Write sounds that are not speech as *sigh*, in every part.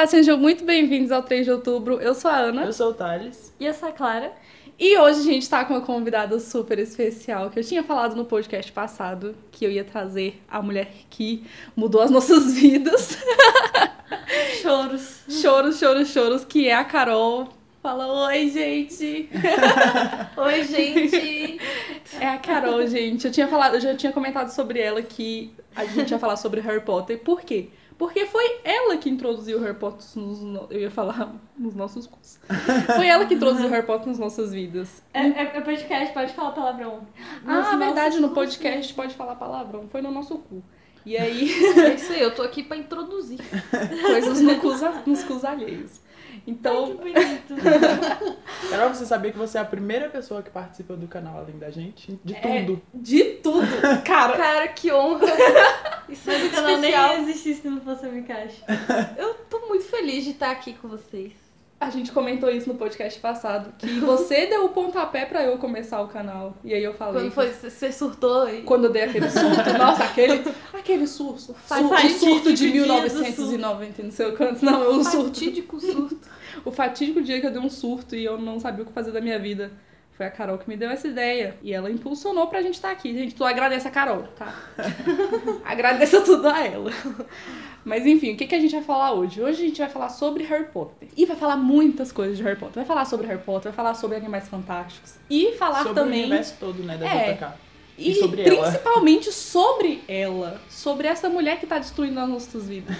Olá, sejam muito bem-vindos ao 3 de outubro. Eu sou a Ana. Eu sou o Thales. E eu sou a Clara. E hoje a gente tá com uma convidada super especial, que eu tinha falado no podcast passado, que eu ia trazer a mulher que mudou as nossas *laughs* vidas. Choros. choros, choros, choros, que é a Carol. Fala, oi, gente! *laughs* Oi, gente! É a Carol, gente. Eu tinha falado, eu já tinha comentado sobre ela que a gente ia falar sobre Harry Potter. Por quê? Porque foi ela que introduziu o Harry Potter nos. no- Eu ia falar *laughs* nos nossos cursos. Foi ela que introduziu o Harry Potter nas nossas vidas. É, é, é podcast, pode falar palavrão. Ah, Nos verdade, nossos no podcast pode falar palavrão. Foi no nosso cu. E aí, *laughs* É isso aí, eu tô aqui pra introduzir. coisas no cus, nos cus alheios. Então, Que bonito. *laughs* Carol, você sabia que você é a primeira pessoa que participa do canal além da gente? De É. tudo. de tudo. Cara, Cara, que honra! *laughs* Isso é Mas o muito canal nem existir se não fosse a Mikashi. *laughs* Eu tô muito feliz de estar aqui com vocês. A gente comentou isso no podcast passado. Que você *laughs* deu o pontapé pra eu começar o canal. E aí eu falei. Quando foi, você surtou aí. Quando eu dei aquele surto, nossa, aquele, aquele surto, Faz surto, fatídico surto de dia do 1990, não sei o quanto, não, eu surto, Fatídico surto. *laughs* o fatídico dia que eu dei um surto e eu não sabia o que fazer da minha vida, foi a Carol que me deu essa ideia, e ela impulsionou pra gente estar aqui, gente, tu agradece a Carol, tá? *laughs* Agradeça tudo a ela. Mas enfim, o que, que a gente vai falar hoje? Hoje a gente vai falar sobre Harry Potter. E vai falar muitas coisas de Harry Potter. Vai falar sobre Harry Potter, vai falar sobre Animais Fantásticos. E falar sobre o também universo todo, né, da É. JK. e, E sobre ela. principalmente sobre ela. Sobre essa mulher que tá destruindo as nossas vidas.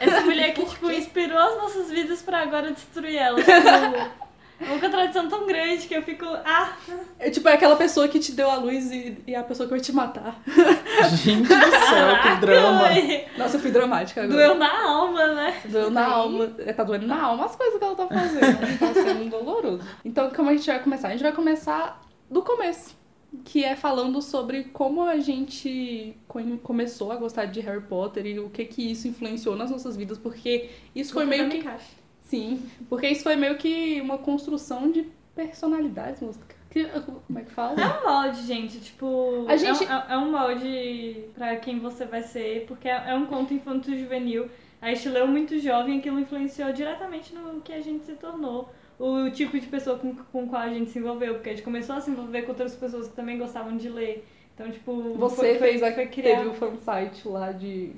Essa mulher que, tipo, inspirou as nossas vidas pra agora destruir elas. *laughs* Tipo, uma contradição tão grande que eu fico. Ah, É tipo é aquela pessoa que te deu a luz e, e é a pessoa que vai te matar. Gente do céu, que caraca, drama. Nossa, eu fui dramática agora. Doeu na alma, né? Doeu na alma. É, Tá doendo na alma as coisas que ela tá fazendo. Tá sendo doloroso. Então, como a gente vai começar? A gente vai começar do começo. Que é falando sobre como a gente co- começou a gostar de Harry Potter e o que que isso influenciou nas nossas vidas. Porque isso foi meio que Mikashi. Sim, porque isso foi meio que uma construção de personalidades, música. Como é que fala? É um molde, gente. Tipo, A gente- é, um, é um molde pra quem você vai ser, porque é, é um conto infanto-juvenil. A gente leu muito jovem, aquilo influenciou diretamente no que a gente se tornou. O tipo de pessoa com, com qual a gente se envolveu, porque a gente começou a se envolver com outras pessoas que também gostavam de ler. Então, tipo, Você foi, foi, fez a foi teve criar. o fansite lá de.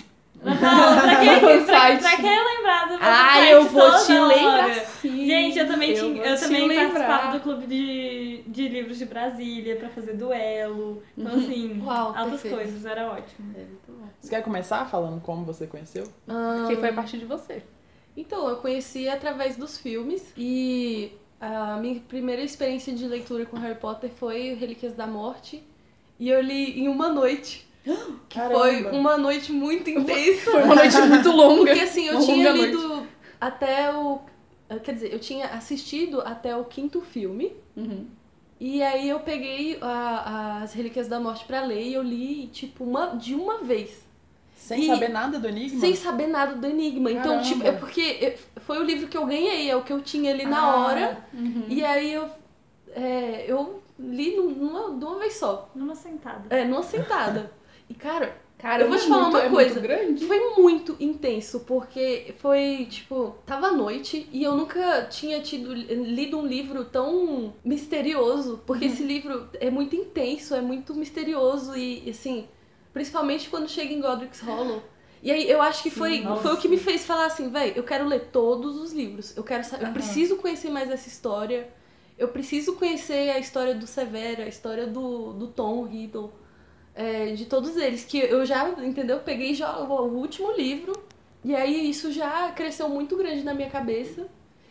Não, *laughs* pra quem, *laughs* pra, pra quem é lembrado do Ah, eu vou te hora. lembrar sim. Gente, eu também, Eu tinha, eu também lembrar. participava do clube de, de livros de Brasília pra fazer duelo. Então, assim, Uau, altas perfeito. coisas, era ótimo. É muito bom. Você quer começar falando como você conheceu? Porque foi a partir de você. Então, eu conheci através dos filmes e a minha primeira experiência de leitura com Harry Potter foi Relíquias da Morte. E eu li em uma noite. Que foi Caramba. uma noite muito intensa. Foi uma noite muito longa. Porque assim, eu Uma tinha lido até o. Quer dizer, eu tinha assistido até o quinto filme. Uhum. E aí eu peguei a- as Relíquias da Morte pra ler e eu li, tipo, uma, de uma vez. Sem E- saber nada do Enigma? Sem saber nada do Enigma. Então, Caramba. tipo, é porque foi o livro que eu ganhei, é o que eu tinha ali na Ah, hora. Uhum. E aí eu, é, eu li num- numa, de uma vez só. Numa sentada. É, numa sentada. *laughs* E, cara, Cara, Eu vou é te falar muito- uma é coisa. Muito grande. foi muito intenso, porque foi, tipo, tava à noite e eu nunca tinha tido lido um livro tão misterioso, porque esse livro é muito intenso, é muito misterioso e, assim, principalmente quando chega em Godric's Hollow. E aí eu acho que foi, nossa. foi o que me fez falar assim, velho, eu quero ler todos os livros. Eu quero saber, eu Aham. preciso conhecer mais essa história. Eu preciso conhecer a história do Severo, a história do, do Tom Riddle, é, de todos eles. Que eu já, entendeu? Peguei já o o último livro, e aí isso já cresceu muito grande na minha cabeça.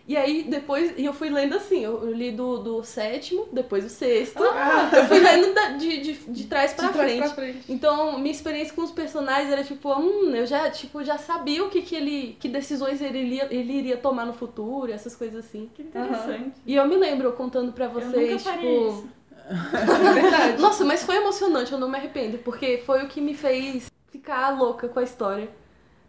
E aí depois, e eu fui lendo assim, eu eu li do, do sétimo, depois o sexto. Eu fui lendo da- de, de, de trás pra De trás frente. pra frente. Então, minha experiência com os personagens era tipo, hum, eu já, tipo, já sabia o que, que ele. que decisões ele iria, ele iria tomar no futuro, essas coisas assim. Que interessante. E eu me lembro eu contando pra Eu vocês, nunca faria tipo. isso. É verdade. Nossa, mas foi emocionante, eu não me arrependo, porque foi o que me fez ficar louca com a história.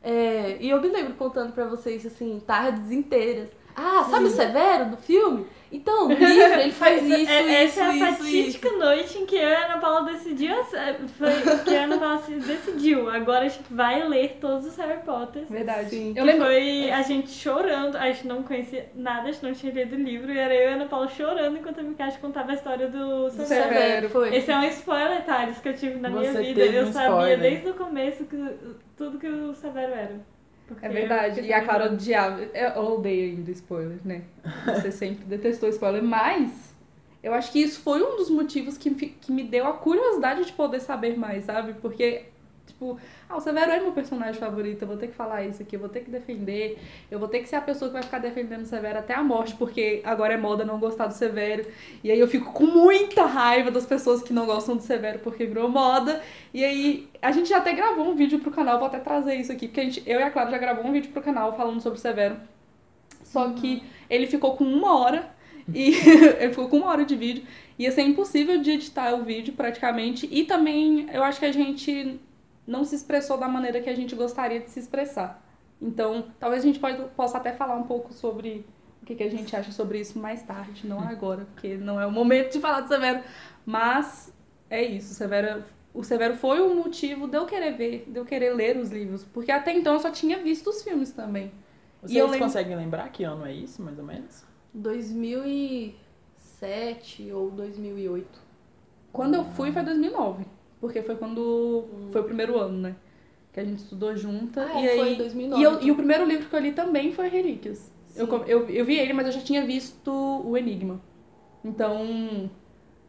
É, e eu me lembro contando pra vocês, assim, tardes inteiras. Ah, sabe o Severo do filme? Então, livro ele faz isso, É- isso, Essa é a isso, fatídica isso. noite em que eu e a Ana Paula decidiu, é, foi que a Ana Paula se decidiu. Agora a gente vai ler todos os Harry Potters. Verdade. Sim. Eu lembro. Foi a gente chorando, a gente não conhecia nada, a gente não tinha lido o livro, e era eu e a Ana Paula chorando enquanto a Mikashi contava a história do Severo. Severo. Foi. Esse é um spoiler, Thales, que eu tive na minha Você vida. teve Eu um sabia spoiler. desde o começo que, tudo que o Severo era. Porque É verdade. E a. Clara odiava. Eu odeio ainda spoiler, né? Você *laughs* sempre detestou spoiler, mas eu acho que isso foi um dos motivos que, que me deu a curiosidade de poder saber mais, sabe? Porque, tipo, ah, o Severo é meu personagem favorito, eu vou ter que falar isso aqui, eu vou ter que defender, eu vou ter que ser a pessoa que vai ficar defendendo o Severo até a morte, porque agora é moda não gostar do Severo. E aí eu fico com muita raiva das pessoas que não gostam do Severo porque virou moda. E aí, a gente já até gravou um vídeo pro canal, vou até trazer isso aqui, porque a gente, eu e a Clara já gravou um vídeo pro canal falando sobre o Severo. Só que ele ficou com uma hora e *laughs* ele ficou com uma hora de vídeo. Ia ser impossível de editar o vídeo praticamente. E também eu acho que a gente não se expressou da maneira que a gente gostaria de se expressar. Então, talvez a gente pode, possa até falar um pouco sobre o que, que a gente acha sobre isso mais tarde, não agora, porque não é o momento de falar do Severo. Mas é isso, o Severo, o Severo foi o motivo de eu querer ver, de eu querer ler os livros. Porque até então eu só tinha visto os filmes também. Vocês E eu lembro- conseguem lembrar que ano é isso, mais ou menos? 2007 ou 2008. Quando eu fui foi 2009, porque foi quando foi o primeiro ano, né? Que a gente estudou junta. Ah, e é, aí, foi em 2009, E, eu- então. e o primeiro livro que eu li também foi Relíquias. Eu, Sim. com- eu, eu vi ele, mas eu já tinha visto o Enigma. Então,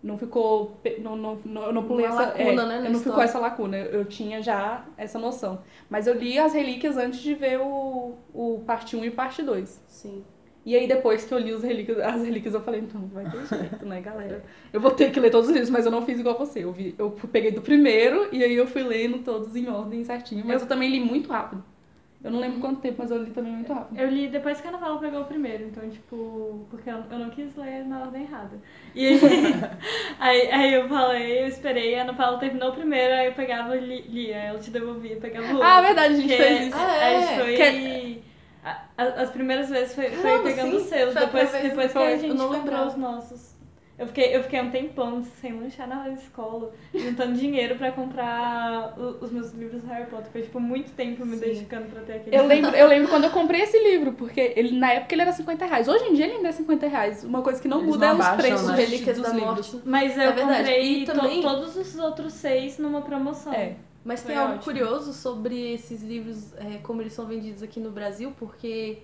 não ficou. Não, não, não, eu não pulei Uma essa. lacuna, é, né, eu não ficou essa lacuna. Eu, eu tinha já essa noção. Mas eu li as relíquias antes de ver o, o parte 1 e parte 2. Sim. E aí, depois que eu li relíquias, as relíquias, eu falei, então, não vai ter jeito, né, galera? Eu vou ter que ler todos os livros, mas eu não fiz igual você. Eu, vi, eu peguei do primeiro e aí eu fui lendo todos em ordem certinho. Mas eu também li muito rápido. Eu não lembro quanto tempo, mas eu li também muito rápido. Eu li depois que a Paula pegou o primeiro, então, tipo, porque eu, eu não quis ler na ordem errada. E aí, *laughs* aí, aí eu falei, eu esperei, a Paula terminou o primeiro, aí eu pegava e li, lia, ela te devolvia, pegava o outro. Ah, verdade, a gente fez isso. Ah, A é? gente foi. Que- a- a- as primeiras vezes foi, foi Caramba, pegando sim. os seus, depois, depois que que a gente não comprou lembrava. os nossos. Eu fiquei, eu fiquei um tempão sem lanchar na escola, juntando dinheiro pra comprar os meus livros do Harry Potter. Foi, tipo, muito tempo me Sim. dedicando pra ter aquele. Eu *laughs* lembro, eu lembro quando eu comprei esse livro, porque ele, na época ele era 50 reais. Hoje em dia ele ainda é 50 reais. Uma coisa que não Eles muda não é os abaixam, preços né? Relíquias dos da livros. Morte. Mas eu É comprei E to- também- todos os outros seis numa promoção. É. Mas tem Foi algo ótimo. curioso sobre esses livros, é, como eles são vendidos aqui no Brasil, porque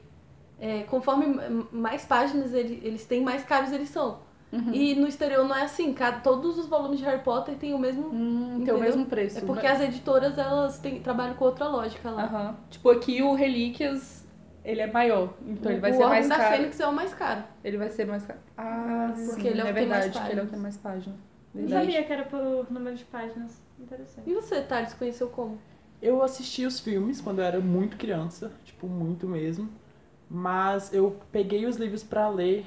é, conforme mais páginas ele- eles têm, mais caros eles são. Uhum. E no exterior não é assim, cada, todos os volumes de Harry Potter têm o mesmo. Hum, tem o mesmo preço. É porque as editoras elas têm, trabalham com outra lógica lá. Aham. Tipo, aqui o Relíquias, ele é maior. Então ele vai o ser Ordem mais da caro. Fênix é o mais caro. Ele vai ser mais caro. Ah, Porque sim, ele é o é tem mais verdade, ele é o que tem mais páginas. Não Verdade. sabia que era por número de páginas. Interessante. E você, Thales, conheceu como? Eu assisti os filmes quando eu era muito criança, tipo, muito mesmo. Mas eu peguei os livros pra ler.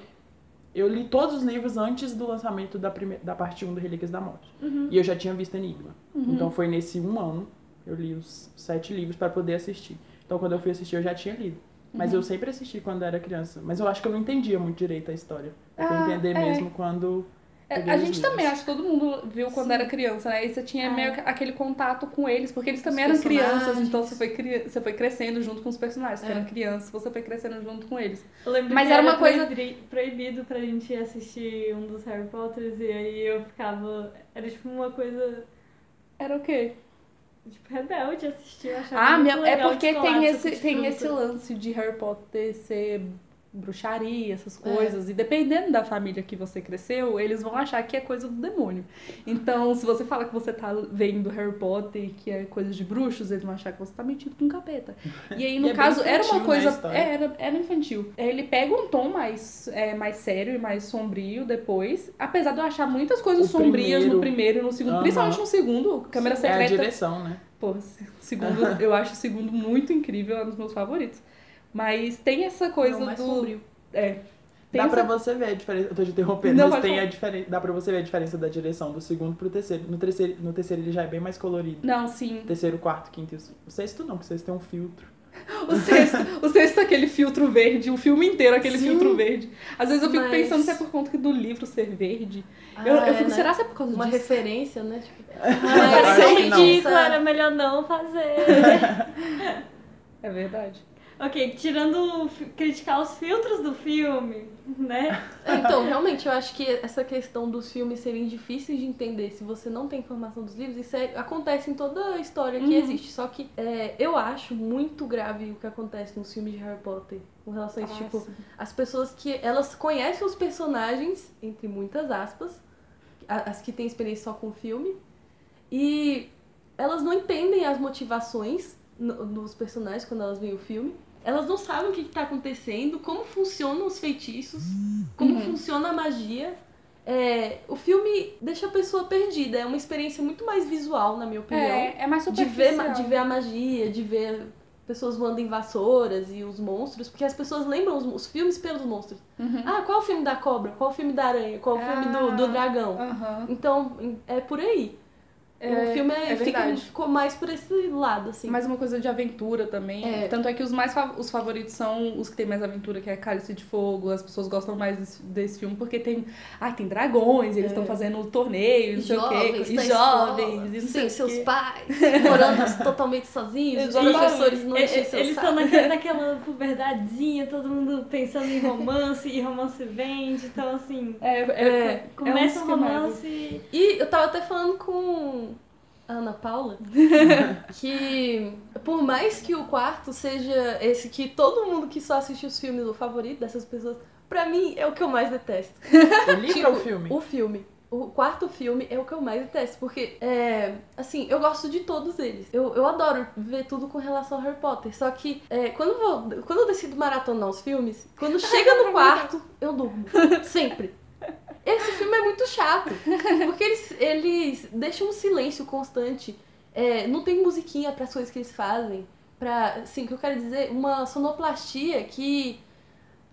Eu li todos os livros antes do lançamento da, prime... da parte 1 do Relíquias da Morte. E eu já tinha visto Enigma. Então foi nesse um ano, eu li os sete livros pra poder assistir. Então quando eu fui assistir, eu já tinha lido. Mas eu sempre assisti quando era criança. Mas eu acho que eu não entendia muito direito a história. Eu fui Ah, entender é. mesmo quando. É, a os gente também, acho que todo mundo viu quando era criança, né? E você tinha É. meio que aquele contato com eles, porque eles também Os eram crianças, então você foi, cri... você foi crescendo junto com os personagens. Você É. era criança, você foi crescendo junto com eles. Eu lembro Mas que era uma coisa- proibido pra gente assistir um dos Harry Potters e aí eu ficava. Era tipo uma coisa. Era o quê? Tipo, rebelde assistir. Eu achava Ah, muito minha... é porque tem esse, tem esse lance de Harry Potter ser bruxaria, É. essas coisas. E dependendo da família que você cresceu, eles vão achar que é coisa do demônio. Então, se você fala que você tá vendo Harry Potter, que é coisa de bruxos, eles vão achar que você tá metido com capeta. E aí, no *laughs* E é caso, era uma né, coisa. é, era, era infantil. Ele pega um tom mais, é, mais sério e mais sombrio depois. Apesar de eu achar muitas coisas O sombrias no primeiro- primeiro e no segundo. Aham. Principalmente no segundo, câmera É a secreta. direção, né? Pô, segundo, eu acho o segundo muito incrível, é um dos meus favoritos. Mas tem essa coisa É o mais do. sombrio. É. Tem Dá essa... pra você ver a diferença. Eu tô te *laughs* interrompendo, Não, mas tem falar. a diferença. Dá pra você ver a diferença da direção do segundo pro terceiro. No terceiro, no terceiro ele já é bem mais colorido. Não, sim. Terceiro, quarto, quinto e o- o sexto não, porque o sexto tem um filtro. *laughs* O sexto, o sexto é aquele filtro verde, o filme inteiro é aquele Sim. filtro verde. Às vezes eu fico Mas- pensando se é por conta do livro ser verde. Ah, eu, eu é, fico, né? será que é por causa Uma disso? referência, né? Tipo, *laughs* Mas acho é que não. ridículo, era melhor não fazer. É verdade. Ok, tirando criticar os filtros do filme, né? *laughs* Então, realmente, eu acho que essa questão dos filmes serem difíceis de entender se você não tem informação dos livros, isso é- acontece em toda a história que Uhum. existe. Só que é, eu acho muito grave o que acontece nos filmes de Harry Potter. Com relação a isso, tipo, as pessoas que elas conhecem os personagens, entre muitas aspas, as que têm experiência só com o filme, e elas não entendem as motivações no- dos personagens quando elas veem o filme. Elas não sabem o que está acontecendo, como funcionam os feitiços, como Uhum. funciona a magia. É, o filme deixa a pessoa perdida. É uma experiência muito mais visual, na minha opinião É, é mais de ver, de ver a magia, de ver pessoas voando em vassouras e os monstros, porque as pessoas lembram os, os filmes pelos monstros. Uhum. Ah, qual é o filme da cobra? Qual o filme da aranha? Qual o filme do, do Ah. dragão? Aham. Então, é por aí. É, o filme é, é fica- ficou mais por esse lado, assim. Mais uma coisa de aventura também. É. Tanto é que os mais fa- os favoritos são os que tem mais aventura, que é Cálice de Fogo. As pessoas gostam mais desse, desse filme porque tem. Ai, tem dragões, eles É. estão fazendo torneio, não sei o quê. E jovens, e não sei seus pais, *laughs* morando totalmente sozinhos, os professores não Eles saco. estão naquela, naquela puberdadezinha, todo mundo pensando em romance, e romance vende, então assim, É, é, É, começa um romance e eu tava até falando com Ana Paula *laughs* que por mais que o quarto seja esse que todo mundo que só assiste os filmes, o favorito dessas pessoas, pra mim é o que eu mais detesto. *laughs* O livro Tipo, ou o filme? O filme. O quarto filme é o que eu mais detesto, porque, é, assim, eu gosto de todos eles. Eu, eu adoro ver tudo com relação a Harry Potter. Só que, é, quando, eu vou, quando eu decido maratonar os filmes, quando *laughs* chega no quarto, eu durmo. Sempre. Esse filme é muito chato, porque eles, eles deixam um silêncio constante. É, não tem musiquinha para as coisas que eles fazem. Pra, assim, o que eu quero dizer, uma sonoplastia que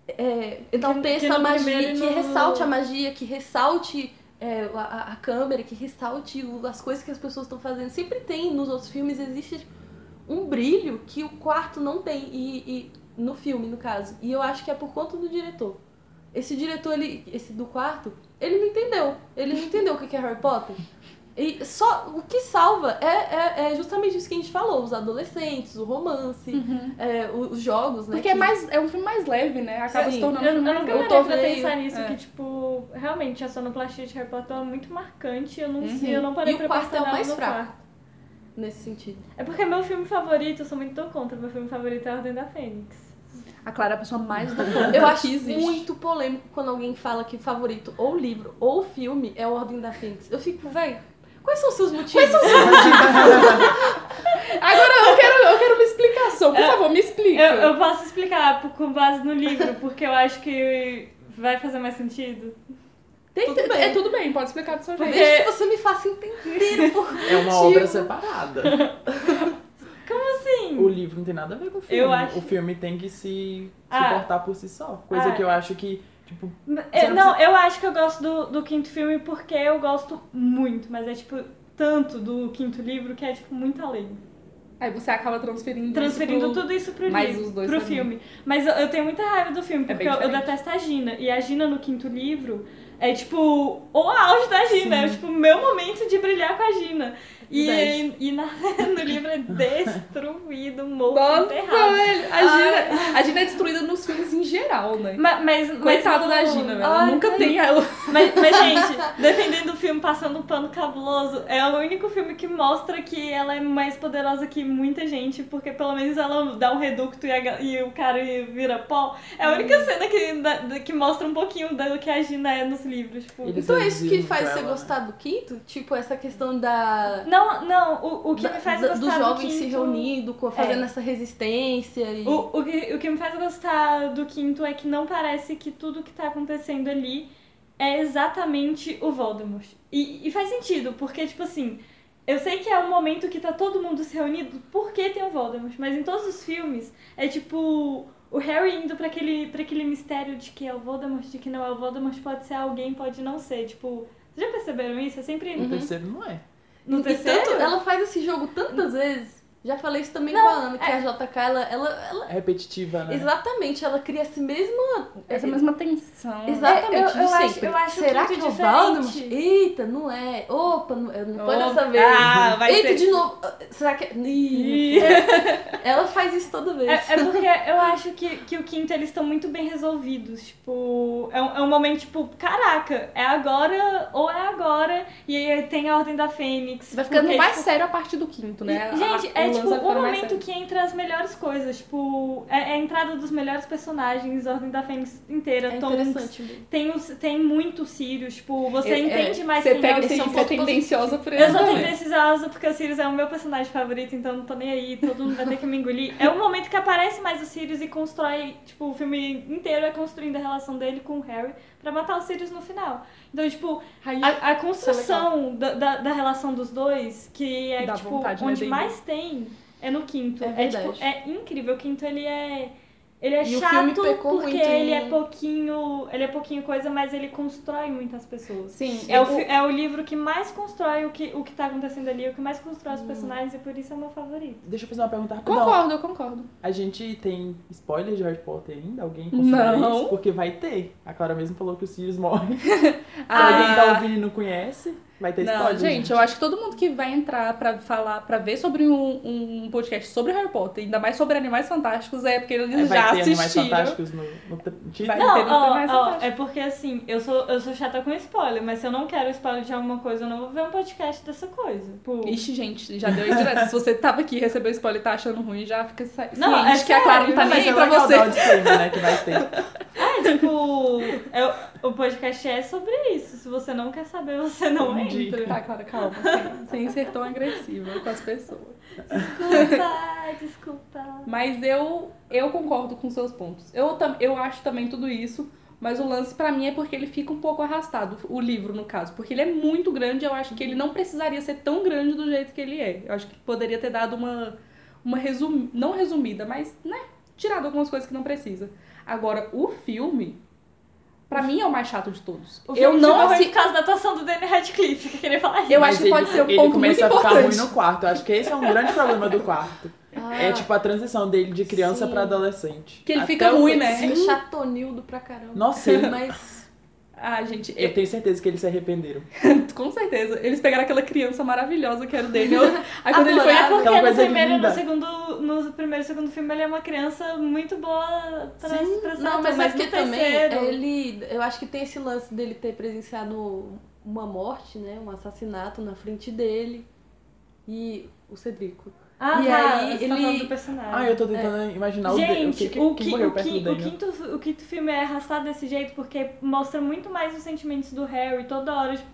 é, enalteça que a magia, que ressalte a magia, que ressalte é, a, a câmera, que ressalte o- as coisas que as pessoas estão fazendo. Sempre tem, nos outros filmes existe um brilho que o quarto não tem, e, e- no filme, no caso. E eu acho que é por conta do diretor. Esse diretor, ele, esse do quarto, ele não entendeu. Ele não entendeu o que é Harry Potter. E só o que salva é, é, é justamente isso que a gente falou: os adolescentes, o romance, Uhum. é, o- os jogos, né? Porque que- é, mais, é um filme mais leve, né? Acaba Sim. se tornando eu, um eu filme nunca mais parei pra pensar nisso, é. que tipo, realmente a sonoplastia de Harry Potter é muito marcante, eu não Uhum. sei, eu não parei E o pra quarto pensar é o nela mais no fraco. quarto. nesse sentido. É porque meu filme favorito, eu sou muito contra, meu filme favorito é a Ordem da Fênix. A Clara é a pessoa mais do Eu acho muito polêmico quando alguém fala que favorito ou livro ou filme é Ordem da Fênix. Eu fico, velho, quais são os seus motivos? *laughs* Agora eu quero, eu quero uma explicação. Por favor, me explica. Eu, eu posso explicar por- com base no livro, porque eu acho que vai fazer mais sentido. Tem, Tudo tem- bem, é, é tudo bem, pode explicar do seu jeito. Desde que você me faça entender *laughs* por É uma motivo. obra separada. *laughs* Sim. O livro não tem nada a ver com o filme. Eu acho- O filme tem que se Ah. suportar por si só. Coisa Ah. que eu acho que, tipo, É, não, não eu acho que eu gosto do, do quinto filme porque eu gosto muito, mas é tipo tanto do quinto livro que é tipo muito além. Aí você acaba transferindo Transferindo isso pro... tudo isso pro Mas livro, os dois pro também. filme. Mas eu, eu tenho muita raiva do filme, É porque bem eu, eu detesto a Gina. E a Gina no quinto livro é tipo o auge da Gina, é tipo o meu momento de brilhar com a Gina. E, e na- *laughs* no livro é destruído, morto, Nossa, enterrado. velho. A Gina, a Gina é destruída nos filmes em geral, né? Mas, mas, mas Coitada no- da Gina, velho. Ai, Nunca ai. tem ela. Mas, mas, *laughs* gente, defendendo o filme, passando um pano cabuloso, é o único filme que mostra que ela é mais poderosa que muita gente, porque pelo menos ela dá um reducto e, a e o cara vira pó. É a única Hum. cena que, da- que mostra um pouquinho do que a Gina é nos livros. Tipo. Então é isso que faz você ela, gostar do quinto? Tipo, essa questão da. Não, não, o, o que da- me faz gostar dos do jovens se quinto- reunindo, co- fazendo essa resistência e. O, o, que, o que me faz gostar do quinto é que não parece que tudo que tá acontecendo ali é exatamente o Voldemort. E, e faz sentido, porque, tipo assim, eu sei que é um momento que tá todo mundo se reunido porque tem o Voldemort, mas em todos os filmes é tipo o Harry indo pra aquele, pra aquele mistério de que é o Voldemort, de que não é o Voldemort, pode ser alguém, pode não ser. Tipo, vocês já perceberam isso? É sempre O Uhum. terceiro não é. No terceiro. tanto, ela faz esse jogo tantas vezes Já falei isso também Não, com a Ana, que a JK, ela, ela, ela- É repetitiva, né? Exatamente, ela cria essa mesma. Essa mesma tensão. Exatamente, É, eu- de eu acho- sempre. eu acho Será que é o diferente. Valdemort? Eita, não é. Opa, não, não foi dessa Opa, vez. Ah, vai Eita, ser. de novo. Será que é. Ih. Ela faz isso toda vez. É, é porque eu acho que, que o quinto eles estão muito bem resolvidos. Tipo, é um, é um momento, tipo, caraca, é agora ou é agora. E aí tem a Ordem da Fênix. Vai ficando porque, mais tipo, sério a partir do quinto, né? Gente, a- é tipo o momento que entra as melhores coisas. Tipo, é, é a entrada dos melhores personagens, a Ordem da Fênix inteira. É Tonks. Tem, os, tem muito Sirius, tipo, você É, entende mais Você quem é pega o assim, são você é tendenciosa por Eu isso sou tendenciosa porque o Sirius é o meu personagem favorito, então não tô nem aí, todo mundo vai ter que me engolir. É o momento que aparece mais o Sirius e constrói, tipo, o filme inteiro é construindo a relação dele com o Harry pra matar o Sirius no final. Então, tipo, a, a construção da, da, da relação dos dois, que é, Dá tipo, vontade, né, onde David? mais tem, é no quinto. É É, tipo, é incrível. O quinto, ele é... Ele é E chato porque muito ele em- é pouquinho. Ele é pouquinho coisa, mas ele constrói muitas pessoas. Sim, É o, é o livro que mais constrói o que, o que tá acontecendo ali, o que mais constrói Hum. os personagens, e por isso é o meu favorito. Deixa eu fazer uma pergunta rapidão. Concordo, eu concordo. A gente tem spoiler de Harry Potter ainda? Alguém considera Não. isso? Porque vai ter. A Clara mesmo falou que o Sirius morre. *laughs* Se Ah, alguém tá ouvindo e não conhece, vai ter Não, spoiler. gente, eu acho que todo mundo que vai entrar pra falar, pra ver sobre um, um podcast sobre Harry Potter, ainda mais sobre Animais Fantásticos, é porque eles É, vai já ter Animais assistiram. Fantásticos no, no título. Vai Não, ter no ó, mais ó, é porque assim, eu sou, eu sou chata com spoiler, mas se eu não quero spoiler de alguma coisa, eu não vou ver um podcast dessa coisa. Tipo, Ixi, gente, já deu aí direto. Se você tava aqui e recebeu spoiler e tá achando ruim, já fica sa- ciente Não, é que a Clara não sério, tá nem aí é pra legal você. o né, que vai ter. é, tipo, é- o podcast é sobre isso. Se você não quer saber, você não *laughs* Entendi. Entra. Tá, Clara, calma. Sem, sem ser tão agressiva com as pessoas. Desculpa, *laughs* desculpa. Mas eu, eu concordo com seus pontos. Eu, tam- eu acho também tudo isso, mas o lance pra mim é porque ele fica um pouco arrastado, o livro no caso. Porque ele é muito grande, eu acho que ele não precisaria ser tão grande do jeito que ele é. Eu acho que poderia ter dado uma, uma resum, não resumida, mas, né, tirado algumas coisas que não precisa. Agora, o filme, pra mim é o mais chato de todos. O eu não ficou ruim assi- por causa da atuação do Danny Radcliffe, que eu queria falar isso. Eu acho que pode ele- ser um ele ponto começa muito a ficar importante. ruim no quarto. Eu acho que esse é um grande problema do quarto. Ah, É tipo a transição dele de criança Sim. pra adolescente. Que ele Até fica ruim, né? Fica chatonildo pra caramba. Nossa, ele- Mas. Ah, gente, eu tenho certeza que eles se arrependeram. *laughs* Com certeza. Eles pegaram aquela criança maravilhosa que era o Daniel. *laughs* Aí quando ele foi. Adorava. Porque no primeiro, linda. no segundo, no primeiro e segundo filme ele é uma criança muito boa pra, Sim. pra Não, ator, mas, é no porque também terceiro- ele. Eu acho que tem esse lance dele ter presenciado uma morte, né? Um assassinato na frente dele. E o Cedrico. Ah, E tá, aí você tá ele- falando do personagem. Ah, eu tô tentando imaginar o Gente, o, morreu o, perto qui- do o quinto, o quinto filme é arrastado desse jeito porque mostra muito mais os sentimentos do Harry toda hora. Tipo,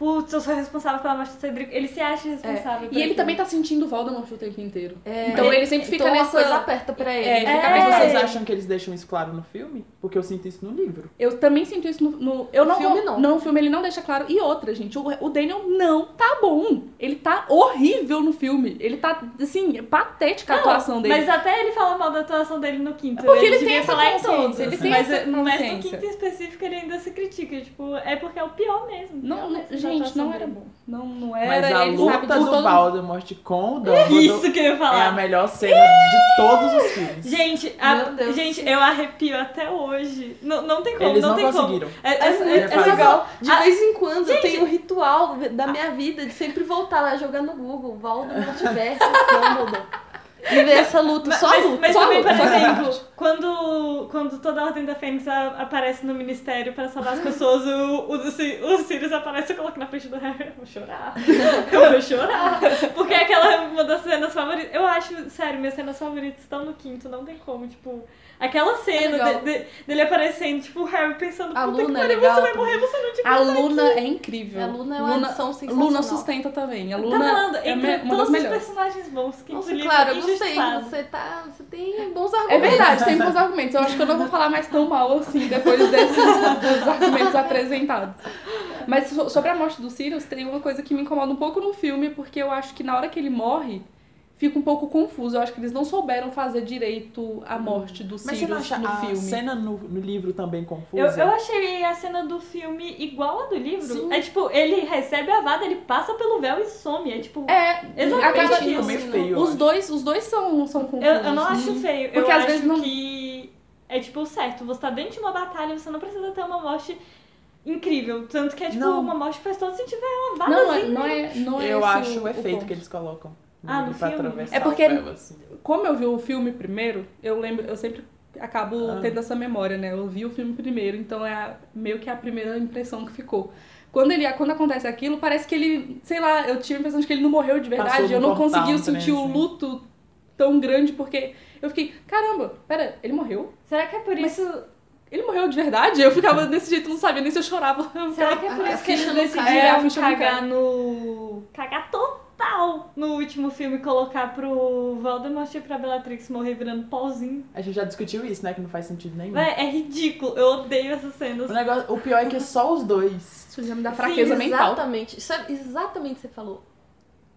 putz, eu sou responsável pela morte do Cedric. Ele se acha responsável. por E ele aquilo. também tá sentindo Voldemort o tempo inteiro. É, Então ele sempre fica então nessa- coisa aperta pra ele. É, fica Mas É. vocês acham que eles deixam isso claro no filme? Porque eu sinto isso no livro. Eu também sinto isso no. no- eu No não, filme, vou- não. o filme ele não deixa claro. E outra, gente, o, o Daniel não tá bom. Ele tá horrível no filme. Ele tá, assim, é patética a Não, atuação dele. Mas até ele fala mal da atuação dele no quinto. porque ele devia tem essa falar em consciência, todos. ele tem mas, essa mas no quinto em específico ele ainda se critica. Tipo, é porque é o pior mesmo. Não, pior não- mesmo da gente, não era bom. Não, não Mas era. a ele sabe luta do todo- Voldemort com o É Dumbledore *laughs* isso que eu ia é a falar. melhor cena de todos os filmes. Gente, a- gente, eu arrepio até hoje. Não, não tem como, Eles não, não tem conseguiram. como. É, É, é, é, é legal. De Ah, vez em quando eu tenho um ritual da minha vida de sempre voltar lá jogar no Google, Voldemort *laughs* versus Dumbledore. E ver essa luta, só mas, luta. mas só também, luta. por exemplo, quando, quando toda a Ordem da Fênix a- aparece no Ministério pra salvar as pessoas, o, o, o, o Sirius aparece e coloca na frente do Harry. Eu vou chorar. Eu vou chorar. Porque é aquela uma das cenas favoritas. Eu acho, sério, minhas cenas favoritas estão no quinto, não tem como. Tipo, aquela cena legal. de- de- dele aparecendo, tipo, o Harry pensando, A puta que Luna é pariu, legal você vai morrer, você não te A Luna é incrível. A Luna é uma adição sensacional. Luna sustenta também. A Tá Luna falando, é entre uma das todos os melhores. personagens bons, quinto Nossa, claro, eu gostei. Você, tá, você tem bons É argumentos. verdade, tem bons argumentos. Eu acho que eu não vou falar mais tão mal assim depois desses dos argumentos apresentados. Mas so- sobre a morte do Sirius, tem uma coisa que me incomoda um pouco no filme, porque eu acho que na hora que ele morre, fica um pouco confuso. Eu acho que eles não souberam fazer direito a morte do Mas você não Sirius acha no a filme. cena no, no livro também confusa? Eu, eu achei a cena do filme igual a do livro. Sim. É tipo, ele recebe a vada, ele passa pelo véu e some. É tipo. É, Exatamente acaba isso. Meio feio. eu os dois, os dois são, são confusos. Eu, eu não acho Uhum. feio. Porque eu às acho vezes não- que é tipo certo. Você tá dentro de uma batalha, você não precisa ter uma morte incrível. Tanto que é tipo Não. uma morte que faz todo sentido. É uma Não, é, vadazinha. não é, não é Eu acho o, o efeito ponto. que eles colocam. Ah, no pra filme? atravessar É porque- assim. Como eu vi o filme primeiro, eu lembro, eu sempre acabo Ah. tendo essa memória, né? Eu vi o filme primeiro, então é a- meio que a primeira impressão que ficou. Quando, ele, quando acontece aquilo, parece que ele, sei lá, eu tive a impressão de que ele não morreu de verdade. Eu não consegui um sentir o assim. luto tão grande, porque eu fiquei, caramba, pera, ele morreu? Será que é por Mas- isso. Ele morreu de verdade? Eu ficava desse jeito, não sabia nem se eu chorava. Será que é por isso que eles. É, decidiram não cagar no. cagar total no último filme colocar pro Voldemort e pra Bellatrix morrer virando pauzinho? A gente já discutiu isso, né? Que não faz sentido nenhum. Véi, é ridículo. Eu odeio essas cenas. O, negócio, o pior é que é só os dois. Isso já me dá fraqueza Sim, mental. Exatamente. Isso é exatamente o que você falou.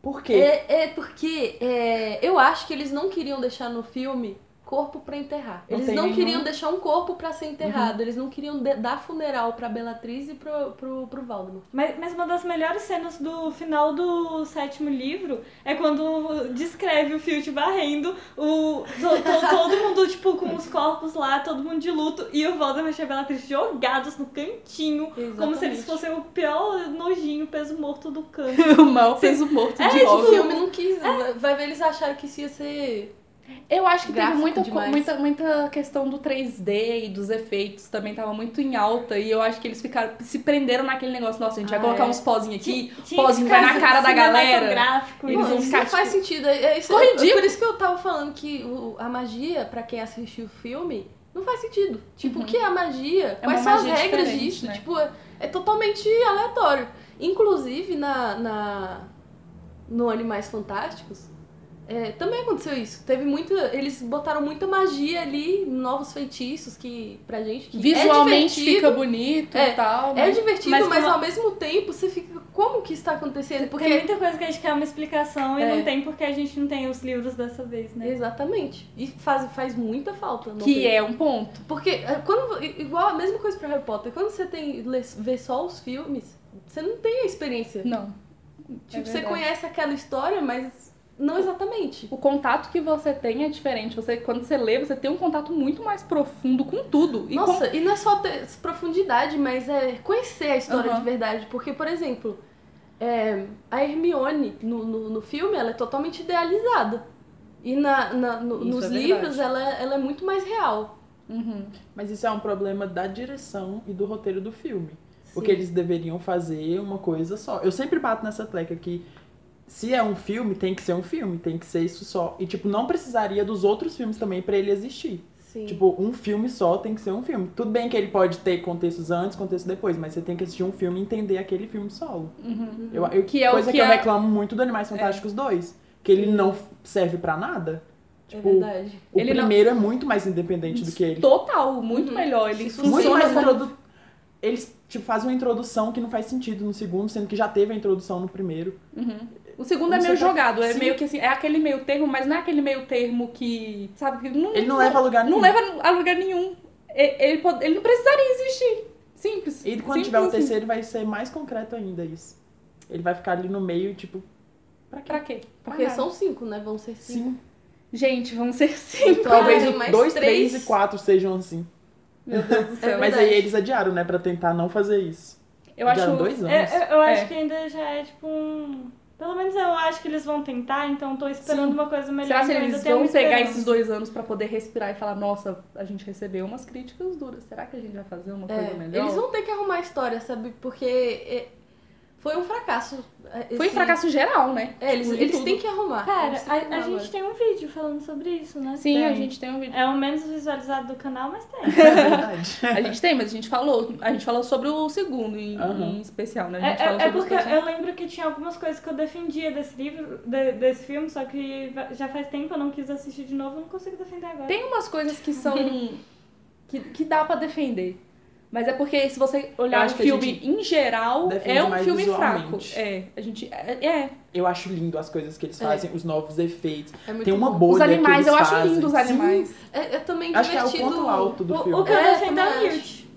Por quê? É, é porque é, eu acho que eles não queriam deixar no filme corpo pra enterrar. Não Eles não nenhum- queriam deixar um corpo pra ser enterrado. Eles não queriam dar funeral pra Bellatrix e pro, pro, pro Voldemort. Mas, mas uma das melhores cenas do final do sétimo livro é quando descreve o Filch varrendo o, to- to- *laughs* todo mundo, tipo, com os corpos lá, todo mundo de luto, e o Voldemort e a Bellatrix jogados no cantinho, como se eles Exatamente. fossem o pior nojinho, peso morto do canto. *laughs* o mal peso morto É, de tipo, O filme não quis. vai- Vai ver, eles acharam que isso ia ser. Eu acho que teve muita, demais. muita, muita questão do 3D e dos efeitos também tava muito em alta. E eu acho que eles ficaram se prenderam naquele negócio. Nossa, a gente vai Ah, colocar é. uns pozinhos aqui. Tinha Pozinho vai na cara da galera. Eles Não, vão isso ficar, não faz tipo, sentido. É, é isso, é- por isso que eu tava falando que o- a magia, pra quem assistiu o filme, não faz sentido. Tipo, o que é a magia? É Quais são as regras disso? né? Tipo, é, é totalmente aleatório. Inclusive, na, na, no Animais Fantásticos, é, também aconteceu isso. Teve muita. Eles botaram muita magia ali, novos feitiços que pra gente. Que Visualmente é fica bonito É, e tal. É mas- divertido, Mas mas, como- ao mesmo tempo você fica. Como que isso tá acontecendo? Porque tem muita coisa que a gente quer uma explicação e É. não tem porque a gente não tem os livros dessa vez, né? Exatamente. E faz, faz muita falta. Que ter. é um ponto. Porque é, quando igual a mesma coisa pra Harry Potter, quando você tem vê só os filmes, você não tem a experiência. Não. tipo, é você conhece aquela história, mas não exatamente. O contato que você tem é diferente. Você, quando você lê, você tem um contato muito mais profundo com tudo. E Nossa, e não é só ter profundidade, mas é conhecer a história Aham. de verdade. Porque, por exemplo, é, a Hermione no, no, no filme, ela é totalmente idealizada. E na, na- no- nos é livros, ela, ela é muito mais real. com... Uhum. Mas isso é um problema da direção e do roteiro do filme. Porque Sim. eles deveriam fazer uma coisa só. Eu sempre bato nessa tecla que se é um filme, tem que ser um filme, tem que ser isso só. E, tipo, não precisaria dos outros filmes também pra ele existir. Sim. Tipo, um filme só tem que ser um filme. Tudo bem que ele pode ter contextos antes, contextos depois, mas você tem que assistir um filme e entender aquele filme solo. Uhum. Eu, eu- Que é o coisa que que, eu a- reclamo muito do Animais Fantásticos 2. Que ele não serve pra nada. é Tipo, verdade. o Ele não- primeiro é muito mais independente do que ele. Total, muito Uhum. melhor. Ele Isso Muito funciona mais como... introdu... Eles, tipo, fazem uma introdução que não faz sentido no segundo, sendo que já teve a introdução no primeiro. Uhum. O segundo é meio tá- jogado, é Sim. meio que assim, é aquele meio termo, mas não é aquele meio termo que, sabe, que não, Ele não leva a lugar não nenhum. leva a lugar nenhum. E- Ele, pode- ele não precisaria existir. Simples. E quando Simples tiver o assim. terceiro, vai ser mais concreto ainda isso. Ele vai ficar ali no meio, tipo, pra quê? Pra quê? Porque são cinco, né? Vão ser cinco. Sim. Gente, vão ser cinco. Talvez Ai, o mais 2, três. 3 e 4 sejam assim. Meu Deus do *laughs* céu. É Mas aí eles adiaram, né, pra tentar não fazer isso. Eu acho. adiaram dois anos. É, eu, eu acho É. que ainda já é tipo um. Pelo menos eu acho que eles vão tentar, então tô esperando Sim. uma coisa melhor. Será que então eles vão pegar esses dois anos pra poder respirar e falar, nossa, a gente recebeu umas críticas duras. Será que a gente vai fazer uma É, coisa melhor? eles vão ter que arrumar a história, sabe? Porque é, foi um fracasso. é, Foi um esse- fracasso geral, né? É, eles, Tipo, eles tudo. têm que arrumar. Cara, a, arrumar a gente tem um vídeo falando sobre isso, né? Sim, Tem. a gente tem um vídeo. É o menos visualizado do canal, mas tem. *laughs* É verdade. A gente tem, mas a gente falou. A gente falou sobre o segundo em, Aham. em especial, né? A É, gente falou é- é porque eu lembro que tinha algumas coisas que eu defendia desse livro, de- desse filme, só que já faz tempo eu não quis assistir de novo, eu não consigo defender agora. Tem umas coisas que são. *laughs* que, que dá pra defender. Mas é porque se você olhar o acho filme em geral, é um filme fraco. É, a gente. É, é. Eu acho lindo as coisas que eles É. fazem, os novos efeitos. É muito Tem uma bolha Os animais, que eu eles acho fazem. lindo os Sim, animais. É, é também Acho que é o divertido. ponto alto do O, filme. o que eu É, defendo é Newt.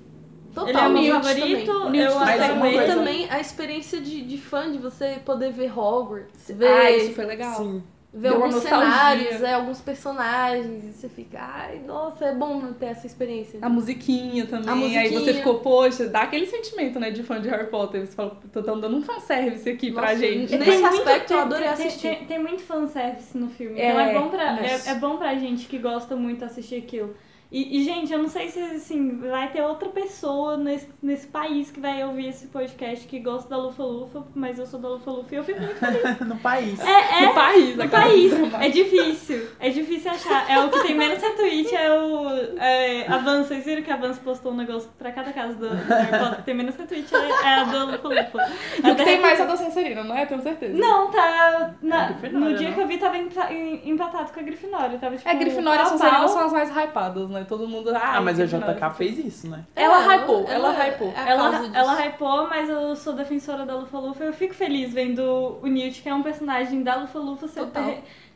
Total, Ele é o meu favorito, também. Eu é E coisa- também a experiência de, de fã, de você poder ver Hogwarts, ver, Ah, isso foi legal. Sim. Ver deu alguns nostalgia. cenários, é, alguns personagens, e você fica, ai, nossa, é bom ter essa experiência. A musiquinha também. A musiquinha. Aí você ficou, poxa, dá aquele sentimento, né, de fã de Harry Potter. Você fala, tô dando um fanservice aqui pra Nossa, gente. Nesse muito- aspecto, eu tem- adorei tem- assistir. Tem, tem muito fanservice no filme. É, então é bom, pra, é, é bom pra gente que gosta muito assistir aquilo. E, e, gente, eu não sei se assim, vai ter outra pessoa nesse, nesse país que vai ouvir esse podcast que gosta da Lufa Lufa, mas eu sou da Lufa Lufa e eu fico muito feliz. *laughs* no país. É, é No país, no país. É difícil. É difícil achar. É o que tem menos retweet, é o. É, a Van, vocês viram que a Vans postou um negócio pra cada casa do Harry Potter que tem menos retweet, é, é a do Lufa Lufa. E o que tem mais é da Sonserina, não é? Tenho certeza. não, tá. na- É no dia não? que eu vi, tava empa- em- empatado com a Grifinória. Tava, tipo, É, Grifinória e a Sonserina são as mais hypadas, né? Todo mundo. Ah, mas a. JK fez isso, né? Ela É, hypou, ela hypou. é a Ela, ela hypou, mas eu sou defensora da Lufa Lufa. Eu fico feliz vendo o Newt, que é um personagem da Lufa Lufa, ser-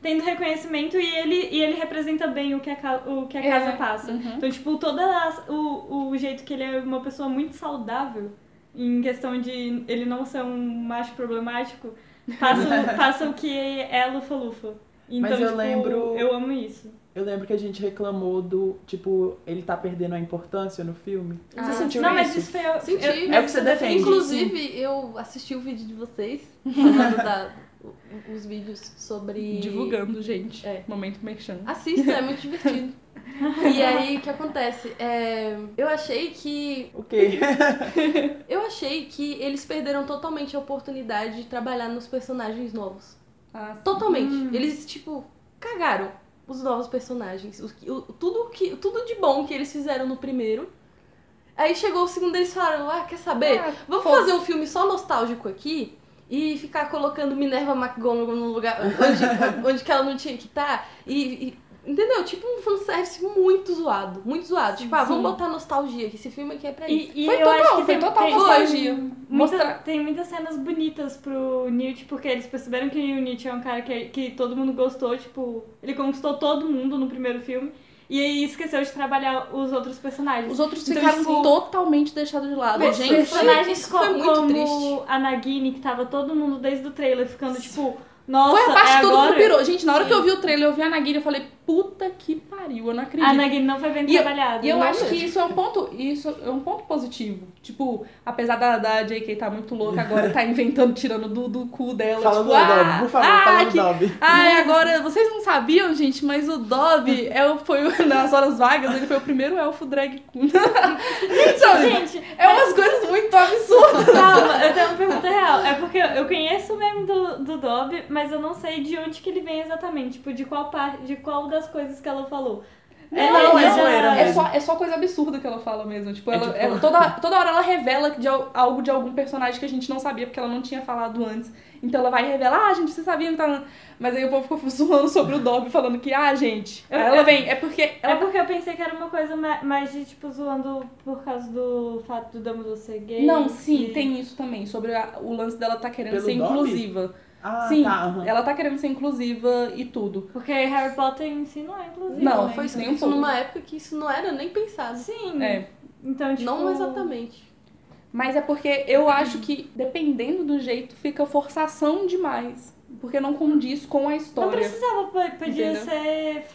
tendo reconhecimento e ele, e ele representa bem o que a, o que a É, casa passa. uhum. Então, tipo, todo o, o jeito que ele é uma pessoa muito saudável, em questão de ele não ser um macho problemático, passa, o- *laughs* passa o que é a Lufa Lufa. Então, Mas eu tipo, lembro- eu amo isso. Eu lembro que a gente reclamou do, tipo, ele tá perdendo a importância no filme. Ah, você sentiu não, isso? mas isso foi. eu- Senti. eu- É o que você defende. Inclusive, eu assisti o vídeo de vocês, *laughs* falando da, os vídeos sobre... Divulgando, gente. É. Momento merchan. Assista, é muito divertido. e *laughs* aí, o que acontece? É, eu achei que O quê? *laughs* eu achei que eles perderam totalmente a oportunidade de trabalhar nos personagens novos. Ah, sim. Totalmente. Hum. Eles, tipo, cagaram os novos personagens. O, tudo, que, tudo de bom que eles fizeram no primeiro. Aí chegou o segundo eles falaram, ah, quer saber? Ah, Vamos fazer um filme só nostálgico aqui e ficar colocando Minerva McGonagall no lugar onde, *laughs* onde que ela não tinha que estar. E, e- entendeu? Tipo um fanservice muito zoado. Muito zoado. Tipo, ah, vamos botar nostalgia, que esse filme aqui é pra isso. E, e Foi total, foi tem, total tem, nostalgia. Muita, Mostrar- tem muitas cenas bonitas pro Newt, porque eles perceberam que o Newt é um cara que, que todo mundo gostou, tipo, ele conquistou todo mundo no primeiro filme. E aí esqueceu de trabalhar os outros personagens. Os outros Então, ficaram tipo, totalmente deixados de lado. Gente, personagens foi co- muito como triste. a Nagini, que tava todo mundo desde o trailer ficando tipo, nossa, Foi a parte é que todo agora? mundo pirou. Gente, na hora Sim. que eu vi o trailer, eu vi a Nagini, eu falei, puta que pariu, eu não acredito. A Nagini não foi bem E trabalhada. E eu acho que isso é um ponto, isso é um ponto positivo. Tipo, apesar da, da JK tá muito louca agora, tá *laughs* inventando, tirando do, do cu dela. Fala tipo, do ah, Dobby, por favor, ah, fala do que- Dobby. Ai, agora, vocês não sabiam, gente, mas o Dobby *laughs* é, o- foi, nas horas vagas, ele foi o primeiro elfo drag queen. Sabe? Gente, É umas coisas muito absurdas. Calma, eu tenho uma pergunta real. É porque eu conheço o meme do, do Dobby, mas eu não sei de onde que ele vem exatamente. Tipo, de qual parte, de qual das coisas que ela falou. Não, é zoeira É mesmo. só, é só coisa absurda que ela fala mesmo. Tipo, É ela, tipo- ela- toda, toda hora ela revela de al- algo de algum personagem que a gente não sabia, porque ela não tinha falado antes. Então ela vai revelar, ah, gente, você sabia que tá. Mas aí o povo ficou *laughs* zoando sobre o Dobby, falando que, ah, gente. Ela vem, é porque. É Ela... porque eu pensei que era uma coisa ma- mais de, tipo, zoando por causa do fato do Dumbledore ser gay. Não, sim, e- tem isso também, sobre a- o lance dela tá querendo Pelo ser Dobby? inclusiva. Ah, sim, tá. aham. ela tá querendo ser inclusiva e tudo. Porque Harry Potter em si não é inclusivo. Não, né? foi nem um escrito pouco. numa época que isso não era nem pensado. Sim. É. Então, tipo... Não exatamente. Mas é porque eu acho que, dependendo do jeito, fica forçação demais. Porque não condiz com a Não história. precisava, po- podia Entendeu? ser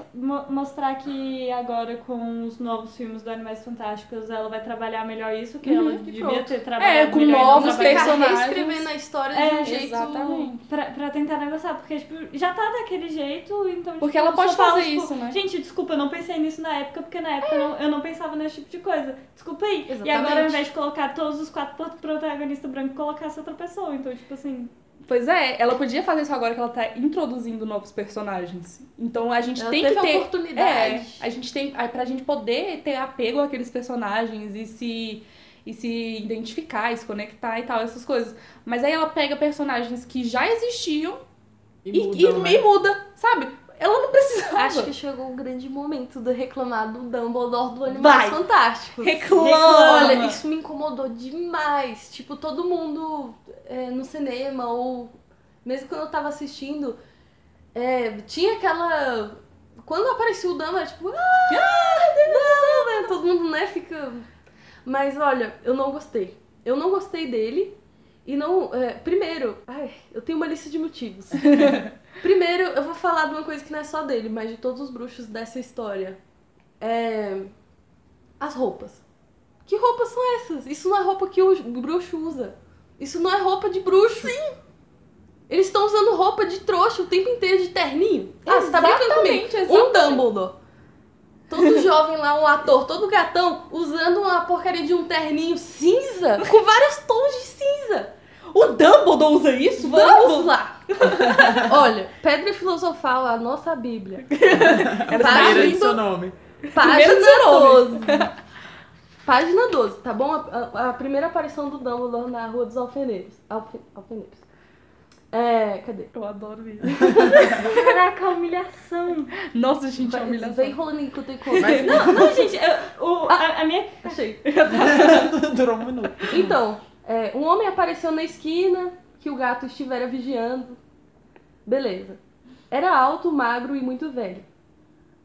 mostrar que agora com os novos filmes do Animais Fantásticos ela vai trabalhar melhor isso, que Uhum, ela e devia pronto. ter trabalhado É, com melhor e não novos personagens. reescrevendo a história É, de um jeito... Exatamente. Pra, pra tentar negociar, porque tipo, já tá daquele jeito, então. Porque tipo, ela pode fala, fazer tipo, isso, né? Gente, desculpa, eu não pensei nisso na época, porque na época eu, não, eu não pensava nesse tipo de coisa. Desculpa aí. E Exatamente. agora, ao invés de colocar todos os quatro pro- protagonistas brancos, colocasse outra pessoa. Então, tipo assim. Pois é, ela podia fazer isso agora que ela tá introduzindo novos personagens. Então a gente Ela tem teve que ter. oportunidade. É, a gente tem. aí Pra gente poder ter apego àqueles personagens e se. E se identificar, e se conectar e tal, essas coisas. Mas aí ela pega personagens que já existiam E e, mudam, e- né? e muda, sabe? Ela não precisava. Acho que chegou o grande momento de reclamar do Dumbledore do Animais Vai. Fantásticos. Reclama. Olha, isso me incomodou demais. Tipo, todo mundo é, no cinema, ou mesmo quando eu tava assistindo, é, tinha aquela. Quando apareceu o Dumbledore, era tipo, ah, Dumbledore! Todo mundo, né, fica. Mas olha, eu não gostei. Eu não gostei dele. E não. é, primeiro, ai, eu tenho uma lista de motivos. *laughs* primeiro, eu vou falar de uma coisa que não é só dele, mas de todos os bruxos dessa história. É. As roupas. Que roupas são essas? Isso não é roupa que o bruxo usa. Isso não é roupa de bruxo. Sim! Eles estão usando roupa de trouxa o tempo inteiro de terninho. Ah, você tá brincando comigo? Exatamente, Um. Dumbledore. Todo *laughs* jovem lá, um ator, todo gatão, usando uma porcaria de um terninho cinza, *laughs* com vários tons de cinza. O Dumbledore usa isso? Vamos lá! *laughs* Olha, Pedra Filosofal, a nossa Bíblia. *laughs* Primeira Página, em seu nome. Primeiro do página seu nome. 12. Página 12, tá bom? A, a- a primeira aparição do Dumbledore na Rua dos Alfeneiros. Alfe, alfeneiros. É, cadê? Eu adoro isso. *laughs* Caraca, a humilhação. Nossa, gente, é Vai- humilhação. Vem rolando em cuta e coisa. Mas Não, não, gente, eu- o, a, a minha. Achei. durou um minuto. Então, é, um homem apareceu na esquina que o gato estivera vigiando. Beleza. Era alto, magro e muito velho.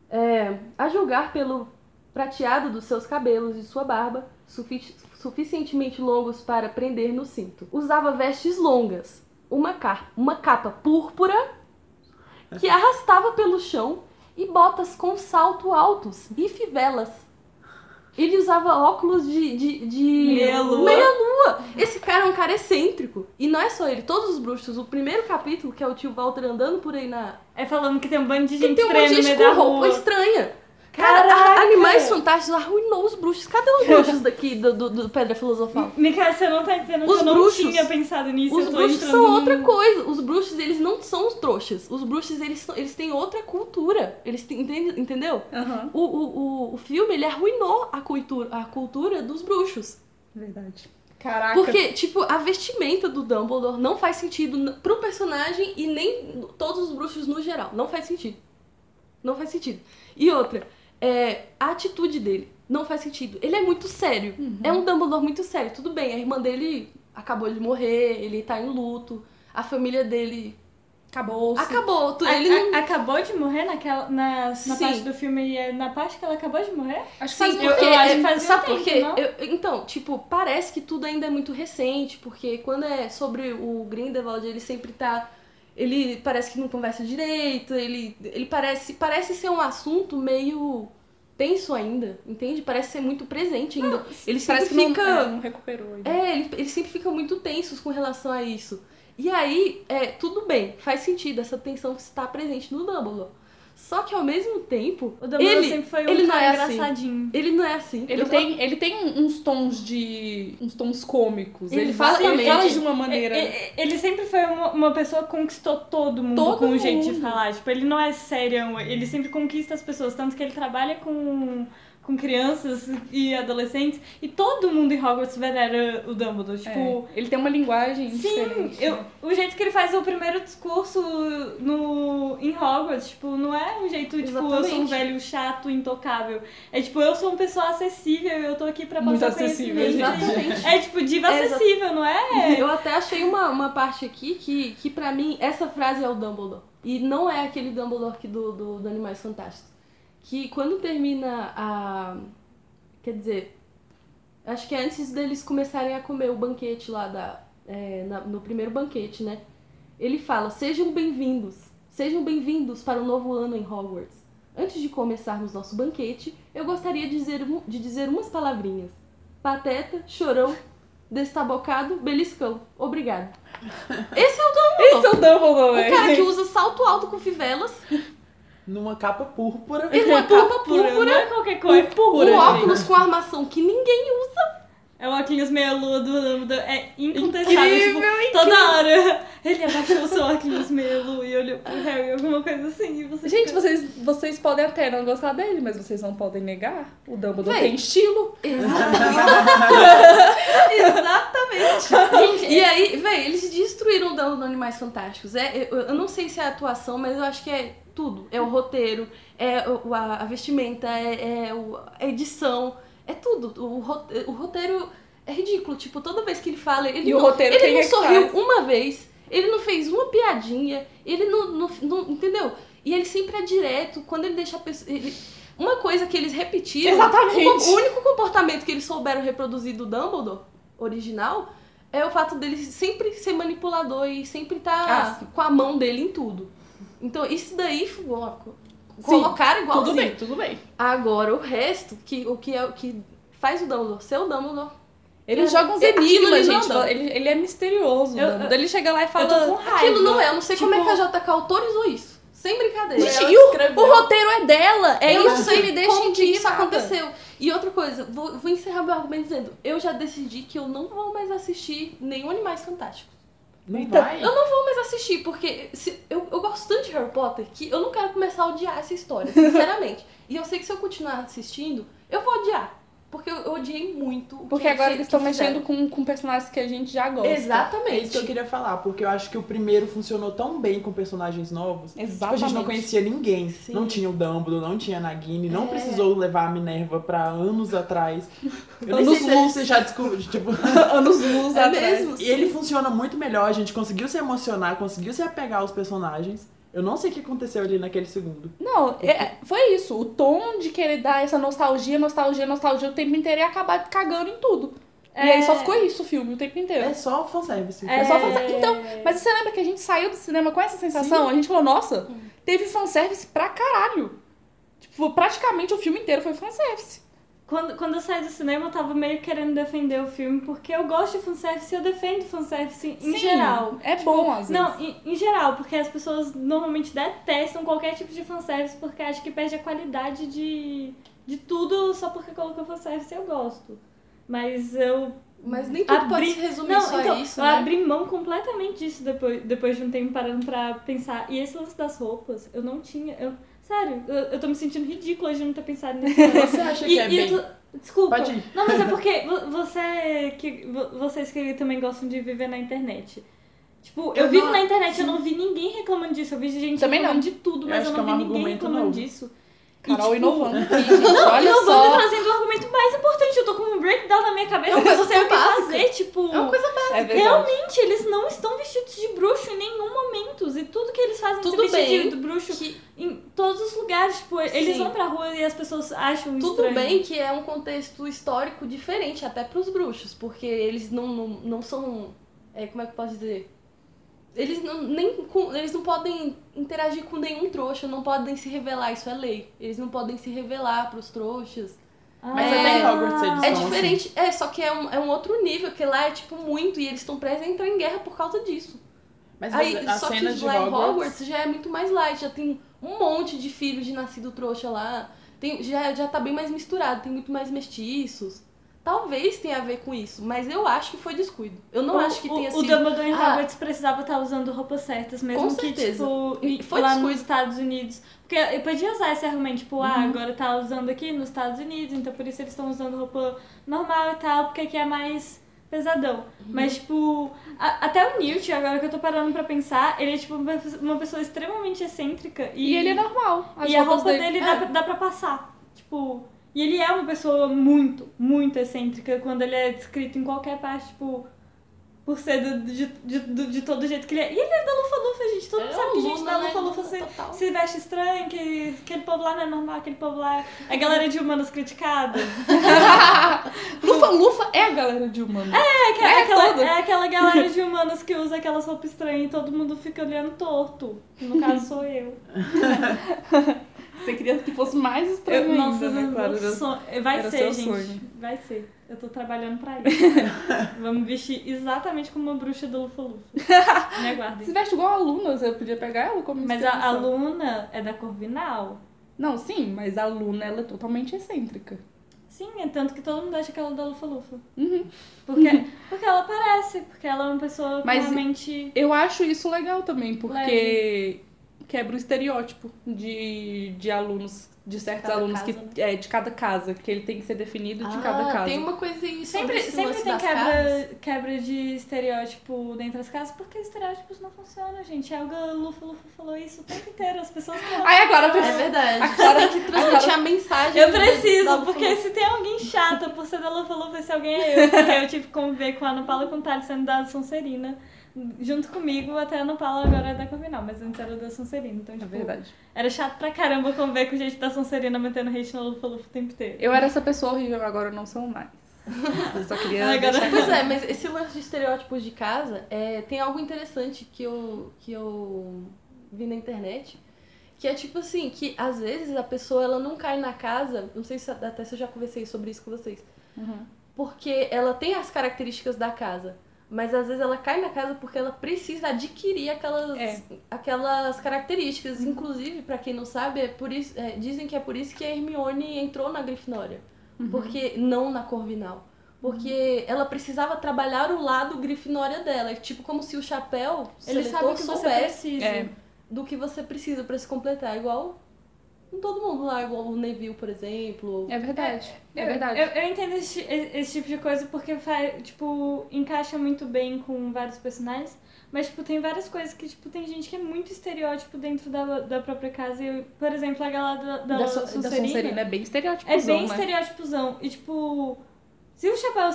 É, a julgar pelo prateado dos seus cabelos e sua barba, sufi- suficientemente longos para prender no cinto. Usava vestes longas, uma, uma capa púrpura que arrastava pelo chão e botas com salto altos e fivelas. Ele usava óculos de, de, de Meia-lua. meia-lua. Esse cara é um cara excêntrico. E não é só ele, todos os bruxos. O primeiro capítulo, que é o tio Walter andando por aí na. É falando que tem um bando de Que gente tem um estranha monte de no gente meio com da roupa rua. estranha. Cara, a- Animais Fantásticos arruinou os bruxos. Cadê os bruxos daqui do, do, do Pedra Filosofal? Micael, você não tá entendendo Os que eu não tinha pensado nisso. Os bruxos são num- outra coisa. Os bruxos, eles não são os trouxas. Os bruxos, eles, são, eles têm outra cultura. Eles têm, entende- entendeu? Aham. O, o, o, o filme, ele arruinou a cultura, a cultura dos bruxos. Verdade. Caraca. Porque, tipo, a vestimenta do Dumbledore não faz sentido pro personagem e nem todos os bruxos no geral. Não faz sentido. Não faz sentido. E outra, é, a atitude dele não faz sentido. Ele é muito sério. É um Dumbledore muito sério. Tudo bem, a irmã dele acabou de morrer, ele tá em luto. A família dele Acabou. acabou. tu- A- Ele não... a- acabou de morrer naquela, na, na parte do filme é na parte que ela acabou de morrer? Acho que faz Sim, eu- porque, eu acho que é, fazia um sabe por quê? Eu- então, tipo, parece que tudo ainda é muito recente, porque quando é sobre o Grindelwald, ele sempre tá ele parece que não conversa direito, ele ele parece parece ser um assunto meio tenso ainda, entende? Parece ser muito presente ainda. ele sempre que não, fica é, não recuperou. ainda. é, ele, eles sempre ficam muito tensos com relação a isso. E aí, é, tudo bem, faz sentido essa tensão que está presente no Dumbledore. Só que ao mesmo tempo, O Dumbledore ele, sempre foi um ele não cara é assim. engraçadinho. ele não é assim. Ele Eu tem, ele tem uns tons de. uns tons cômicos. Ele fala, ele fala de uma maneira. E- e- Ele sempre foi uma, uma pessoa que conquistou todo mundo Todo com o jeito de mundo. falar. Tipo, ele não é sério, ele sempre conquista as pessoas. Tanto que ele trabalha com, com crianças e adolescentes. E todo mundo em Hogwarts venera o Dumbledore. Tipo, É, ele tem uma linguagem Sim, diferente. eu, né? o jeito que ele faz o primeiro discurso no, em Hogwarts, tipo, não é um jeito, tipo, eu sou um Exatamente. velho chato, intocável. É tipo, eu sou uma pessoa acessível e eu tô aqui pra Muito passar acessível, conhecimento. Exatamente. É tipo, diva É, acessível, não é? Eu até achei uma, uma parte aqui que, que pra mim, essa frase é o Dumbledore. E não é aquele Dumbledore que do, do, do Animais Fantásticos. Que quando termina a. Quer dizer, acho que é antes deles começarem a comer o banquete lá da. é, na- no primeiro banquete, né? Ele fala: Sejam bem-vindos. Sejam bem-vindos para o novo ano em Hogwarts. Antes de começarmos nosso banquete, eu gostaria de dizer, um- de dizer umas palavrinhas. Pateta, chorão, destabocado, beliscão. Obrigado. *laughs* Esse é o Dumbledore. Esse é o Dumbledore, O cara que usa salto alto com fivelas, *laughs* Numa capa púrpura. e uma capa púrpura, é qualquer coisa. Púrpura, um gente. óculos com armação que ninguém usa. É o óculos meia-lua do Dumbledore. É incontestável. Incrível, tipo, toda hora ele abaixou o seu óculos meia-lua e olhou pro Harry, alguma coisa assim. E você Gente, fica- vocês, vocês podem até não gostar dele, mas vocês não podem negar. O Dumbledore Véi. tem estilo. Exatamente. *laughs* e aí, véi, eles destruíram o Dumbledore Animais Fantásticos. É, eu, eu não sei se é a atuação, mas eu acho que é tudo. É o roteiro, é o- a, vestimenta, é, é o- a edição, é tudo. O, rote- o roteiro é ridículo. Tipo, toda vez que ele fala, ele E o não, roteiro ele não é sorriu faz? uma vez, ele não fez uma piadinha, ele não, não, não- entendeu? E ele sempre é direto, quando ele deixa a pessoa. ele- uma coisa que eles repetiram. Exatamente. O, o único comportamento que eles souberam reproduzir do Dumbledore original é o fato dele sempre ser manipulador e sempre estar Ah, sim. com a mão dele em tudo. Então, isso daí foi ó, colocaram igualzinho. Tudo bem, tudo bem. Agora, o resto, que, o que é o que faz o Dumbledore ser o Dumbledore. Ele É, joga uns é- enigmas, não gente. Ele, ele é misterioso. Eu- ele chega lá e fala. Eu tô com raiva. Aquilo não é, eu não sei como é Tipo- que a JK autorizou isso. Sem brincadeira. Gente, e o, o roteiro é dela. É eu isso sei que me deixa como que isso aconteceu. E outra coisa, vou, vou encerrar meu argumento dizendo, eu já decidi que eu não vou mais assistir nenhum Animais Fantásticos. Não Então, vai? Eu não vou mais assistir, porque se- eu, eu gosto tanto de Harry Potter que eu não quero começar a odiar essa história, sinceramente. *laughs* e eu sei que se eu continuar assistindo, eu vou odiar. Porque eu, odiei muito. o Porque que- agora eles estão mexendo com, com personagens que a gente já gosta. É isso que eu Exatamente. queria falar, porque eu acho que o primeiro funcionou tão bem com personagens novos. Tipo, a Exatamente. gente não conhecia ninguém. Sim. Não tinha o Dumbledore, não tinha a Nagini, não É. precisou levar a Minerva pra anos atrás. *laughs* Eu Anos sei luz. você já descobriu, tipo... *laughs* Anos luz É atrás. mesmo? E ele funciona muito melhor, a gente conseguiu se emocionar, conseguiu se apegar aos personagens. Eu não sei o que aconteceu ali naquele segundo. Não, é- foi isso. O tom de querer dar essa nostalgia, nostalgia, nostalgia o tempo inteiro e acabar cagando em tudo. E É. aí só ficou isso o filme o tempo inteiro. É só fanservice. É só fanservice. Então, Mas você lembra que a gente saiu do cinema com essa sensação? A gente falou, nossa, teve fanservice pra caralho. Tipo, praticamente o filme inteiro foi fanservice. Quando, quando eu saí do cinema, eu tava meio querendo defender o filme, porque eu gosto de fanservice e eu defendo fanservice em Sim, geral. É bom, às vezes. Não, em, em geral, porque as pessoas normalmente detestam qualquer tipo de fanservice porque acham que perde a qualidade de, de tudo só porque colocou fanservice eu gosto. Mas eu. Mas nem tudo pode abri- se resumir Não, só então, a isso, eu né? abri mão completamente disso depois, depois de um tempo parando pra pensar. E esse lance das roupas, eu não tinha. Eu, sério, eu, eu tô me sentindo ridícula de não ter pensado *laughs* nisso. Você acha E- que é eu bem... Desculpa. Pode ir. Não, mas é *laughs* porque vo- você que vo- vocês que também gostam de viver na internet. Tipo, eu, Eu vivo não- na internet, eu não vi ninguém reclamando disso. Eu vi gente Também reclamando não. de tudo, Eu mas eu que não é um vi ninguém argumento reclamando novo. disso. E, Carol tipo, inovando aqui, *laughs* gente. Olha inovando só. e trazendo o argumento mais importante. Eu tô com um breakdown na minha cabeça, É eu não coisa sei o que básica. fazer. Tipo, É uma coisa É verdade. realmente, eles não estão vestidos de bruxo em nenhum momento. E tudo que eles fazem Tudo é se vestir bem de bruxo que em todos os lugares. Tipo, eles Sim. vão pra rua e as pessoas acham Tudo estranho. bem que é um contexto histórico diferente, até pros bruxos, porque eles não, não, não são. É, como é que eu posso dizer? Eles não, nem, com- eles não podem interagir com nenhum trouxa, não podem se revelar, isso é lei. Eles não podem se revelar pros trouxas. Mas É- até em Hogwarts eles É Então, diferente, é, só que é um, é um outro nível, que lá é tipo muito, e eles estão prestes a entrar em guerra por causa disso. Mas Aí, a só que cena de lá em Hogwarts... Hogwarts já é muito mais light, já tem um monte de filhos de nascido trouxa lá. Tem, já, já tá bem mais misturado, tem muito mais mestiços. Talvez tenha a ver com isso, mas eu acho que foi descuido. Eu não o, acho que o, tenha o sido. Dumbledore em Ah. Hogwarts precisava estar usando roupas certas, mesmo Com que, certeza. tipo, E e- foi lá descuido. nos Estados Unidos. Porque eu podia usar esse argumento, tipo, Uhum. ah, agora tá usando aqui nos Estados Unidos, então por isso eles estão usando roupa normal e tal, porque aqui é mais pesadão. Uhum. Mas, tipo, a- até o Newt, agora que eu tô parando pra pensar, ele é, tipo, uma pessoa- extremamente excêntrica. E, E ele é normal. As e a roupas roupa dele, É. dá, pra, dá pra passar. Tipo. E ele é uma pessoa muito, muito excêntrica quando ele é descrito em qualquer parte, tipo. Por ser do- de, de, de, de todo jeito que ele é. E ele é da Lufa-Lufa, gente. Todo mundo É sabe que gente da né? Lufa-Lufa se, se veste estranho, que aquele povo lá não é normal, aquele povo lá. *laughs* A galera de humanos criticada. Lufa Lufa é a galera de humano. É, aquela, É, aquela, toda. é aquela galera de humanos que usa aquelas roupas estranhas e todo mundo fica olhando torto. No caso, sou eu. *laughs* Você queria que fosse mais estranho Eu, ainda, nossa, né, meu Clara? sonho- Vai era ser, gente. sonho. Vai ser. Eu tô trabalhando pra isso. *laughs* Vamos vestir exatamente como uma bruxa do Lufa Lufa. *laughs* Me Se aguardem. veste igual a Luna, você podia pegar ela como Mas a, a. Luna é da Corvinal. Não, sim, mas a Luna, ela é totalmente excêntrica. Sim, é tanto que todo mundo acha que ela é da Lufa Lufa. Uhum. Porque, porque ela parece, porque ela é uma pessoa Mas- realmente. Eu acho isso legal também, porque quebra o estereótipo de, de alunos, de certos Cada alunos casa, que é de cada casa, que ele tem que ser definido de cada Ah, casa. tem uma sobre Sempre, sempre tem quebra, quebra de estereótipo dentro das casas, porque estereótipos não funcionam, gente. A Elga Lufa Lufa falou isso o tempo inteiro. As pessoas não. Ai, agora É verdade. A Clara- tem que transmitir a mensagem. Eu preciso, porque se tem alguém chata por ser da Lufa Lufa, esse alguém é eu. Porque eu tive que conviver com a Ana Paula com o Thales sendo da Sonserina. Junto comigo, até a Ana Paula agora é da Corvinal, mas antes era da Sonserina. Então, É tipo, verdade. era chato pra caramba conviver com gente da Sonserina metendo hate na Lufa Lufa o tempo inteiro. Eu era essa pessoa horrível, agora eu não sou mais. Eu só queria *laughs* agora- deixar Pois é, mas esse lance de estereótipos de casa, é, tem algo interessante que eu, que eu vi na internet, que é tipo assim, que às vezes a pessoa ela não cai na casa, não sei se até se eu já conversei sobre isso com vocês, Uhum. porque ela tem as características da casa, mas às vezes ela cai na casa porque ela precisa adquirir aquelas, É. aquelas características. Inclusive, pra quem não sabe, é por isso, é, dizem que é por isso que a Hermione entrou na Grifinória. Uhum. Porque não na Corvinal. Porque ela precisava trabalhar o lado Grifinória dela. É tipo como se o chapéu Ele sabe o que você soubesse precisa. É. do que você precisa pra se completar. Igual com todo mundo lá, igual o Neville, por exemplo. É verdade. É, Eu- verdade. Eu, eu entendo esse, esse tipo de coisa porque faz, tipo, encaixa muito bem com vários personagens. Mas, tipo, tem várias coisas que, tipo, tem gente que é muito estereótipo dentro da, da própria casa. E, por exemplo, a galera da, da, Da, da Sonserina é bem é estereótipozão, bem né? estereótipozão. E, tipo, se o Chapéu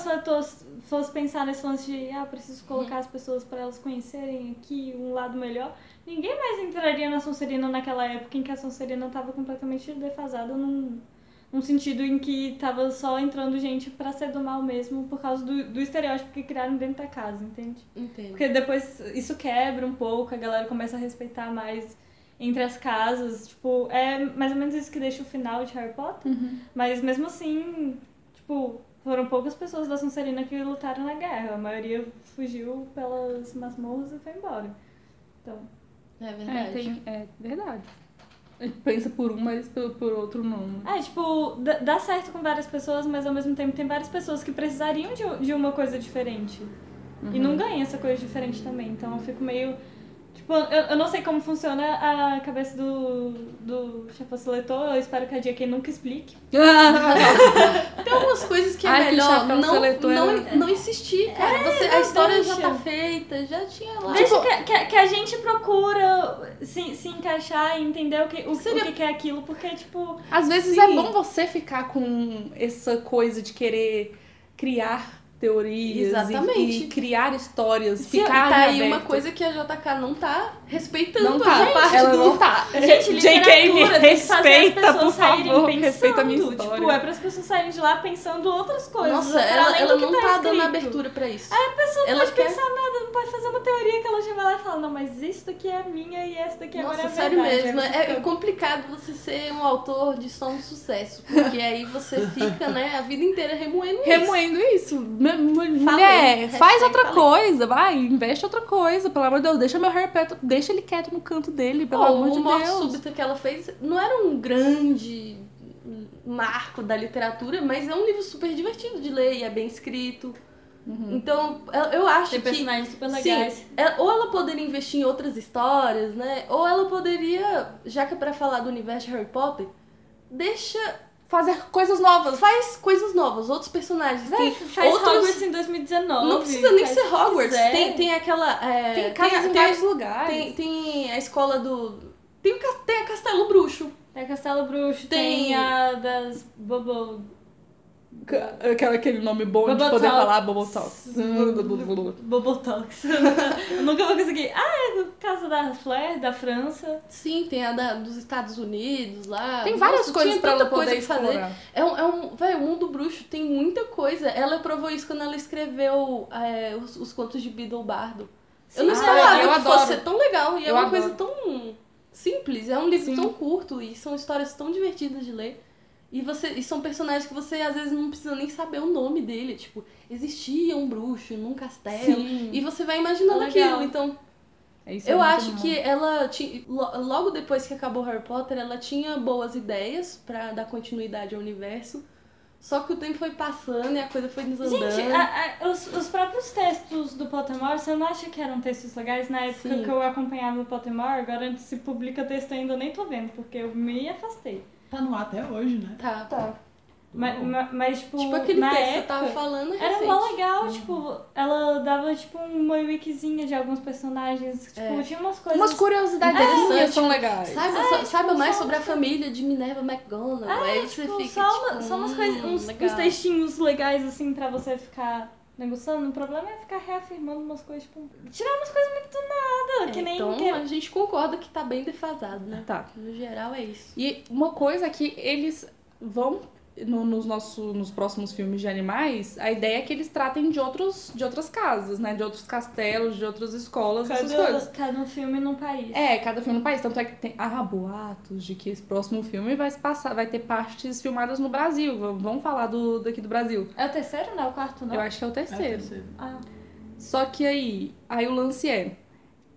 fosse pensar nesse lance de, ah, preciso colocar as pessoas pra elas conhecerem aqui um lado melhor, ninguém mais entraria na Sonserina naquela época em que a Sonserina tava completamente defasada num, num sentido em que tava só entrando gente pra ser do mal mesmo por causa do, do estereótipo que criaram dentro da casa, entende? Entendo. Porque depois isso quebra um pouco, a galera começa a respeitar mais entre as casas. Tipo, é mais ou menos isso que deixa o final de Harry Potter. Uhum. Mas mesmo assim, tipo, foram poucas pessoas da Sonserina que lutaram na guerra. A maioria fugiu pelas masmorras e foi embora. Então, É É, verdade. tem, é verdade. A gente pensa por um, mas por, por outro não. é, tipo, dá- dá certo com várias pessoas, mas ao mesmo tempo tem várias pessoas que precisariam de, de uma coisa diferente. E não ganha essa coisa diferente também. Então eu fico meio. Tipo, eu, eu não sei como funciona a cabeça do, do chefão seletor. Eu espero que a J.K. nunca explique. *laughs* Tem algumas coisas que é Ai, que melhor chapéu não, seletor não, era- não insistir, cara. Você, a história já deixa. tá feita, já tinha lá. Deixa que, que, que a gente procura se, se encaixar e entender o que, o, Seria- o que que é aquilo. Porque, tipo, Às vezes Sim. é bom você ficar com essa coisa de querer criar teorias e- Exatamente. E, criar histórias, Se, ficar tá aí uma coisa que a JK não tá respeitando não tá, essa parte ela do... não tá. Gente, JK me respeita, pessoas por saírem favor, pensando. respeita a minha história. Tipo, é para as pessoas saírem de lá pensando outras coisas. Nossa, para ela, ela do que não tá tá dando abertura pra isso. A pessoa não Ela pode quer- pensar nada, não pode fazer uma teoria que ela já vai lá e fala, não, mas isso daqui é minha e essa daqui agora Nossa, é a sério verdade. mesmo. Você É fica- complicado você ser um autor de só um sucesso. Porque aí você *laughs* fica, né, a vida inteira remoendo isso. Remoendo isso. Falei. Mulher, Hashtag faz outra falei. coisa, vai, investe outra coisa, pelo amor de Deus. Deixa meu Potter, deixa ele quieto no canto dele, pelo Pô, amor o de Morte Deus. Súbita que ela fez não era um grande marco da literatura, mas é um livro super divertido de ler e é bem escrito. Uhum. Então, eu- acho Tem que personagens super Sim, legais. é- ou ela poderia investir em outras histórias, né? Ou ela poderia, já que é pra falar do universo de Harry Potter, deixa. Fazer coisas novas. Faz coisas novas, outros personagens. Véi, Tem faz outros. Hogwarts em 2019. Não precisa nem ser Hogwarts. Tem, tem aquela. é, Tem casas tem, em tem- vários lugares. tem, tem a escola do. Tem, o, tem a Castelo Bruxo. Tem Castelo Bruxo, tem, Tem- a das Bobo... Ca- Aquele, aquele nome bom de Bobo poder falar. Bobotox. *laughs* *laughs* Eu nunca vou conseguir. Ah, é do caso da Flair, da França. Sim, tem a da, dos Estados Unidos lá. Tem várias Nossa, coisas pra ela poder fazer. É um, é um, véi, o mundo bruxo tem muita coisa. Ela provou isso quando ela escreveu é, os, os contos de Beedle Bardo. eu não Sim, esperava eu que adoro. fosse tão legal. E é Eu uma adoro. coisa tão simples. É um livro Sim. tão curto e são histórias tão divertidas de ler. E, você, e são personagens que você às vezes não precisa nem saber o nome dele. Tipo, existia um bruxo num castelo. Sim. E você vai imaginando É aquilo. Então, Isso é eu muito acho bom. que ela tinha. lo- Logo depois que acabou Harry Potter, ela tinha boas ideias pra dar continuidade ao universo. Só que o tempo foi passando e a coisa foi desandando. Gente, a- a- os, os próprios textos do Pottermore, você não acha que eram textos legais? Na época Sim. que eu acompanhava o Pottermore, agora se publica texto ainda eu nem tô vendo, porque eu me afastei. Tá no ar até hoje, né? Tá. Tá. Mas, ma- mas, tipo, Tipo aquele na texto que eu época, tava falando é Era recente. mó legal, tipo, ela dava, tipo, uma wikizinha de alguns personagens, tipo, É. tinha umas coisas... Umas curiosidades Interessante. são legais. Saiba, É, só- tipo, saiba mais sobre a família de Minerva McGonagall. aí você Tipo, fica, só, uma- tipo, só umas hum, coisas, uns, legal. uns textinhos legais, assim, pra você ficar negociando. O problema é ficar reafirmando umas coisas, tipo, tirar umas coisas muito do nada, É, que nem... então que- a gente concorda que tá bem defasado, né? Tá. No geral é isso. E uma coisa que eles vão no- nos, nosso, nos próximos filmes de animais, a ideia é que eles tratem de, outros, de outras casas, né? De outros castelos, de outras escolas, essas coisas. Cada, cada um filme num país. É, cada filme no país. Tanto é que tem ah, boatos de que esse próximo filme vai se passar, vai ter partes filmadas no Brasil. Vamos falar do, daqui do Brasil. É o terceiro, não é o quarto, não? Eu acho que é o É o terceiro. terceiro. Ah, Só que aí, aí o lance é.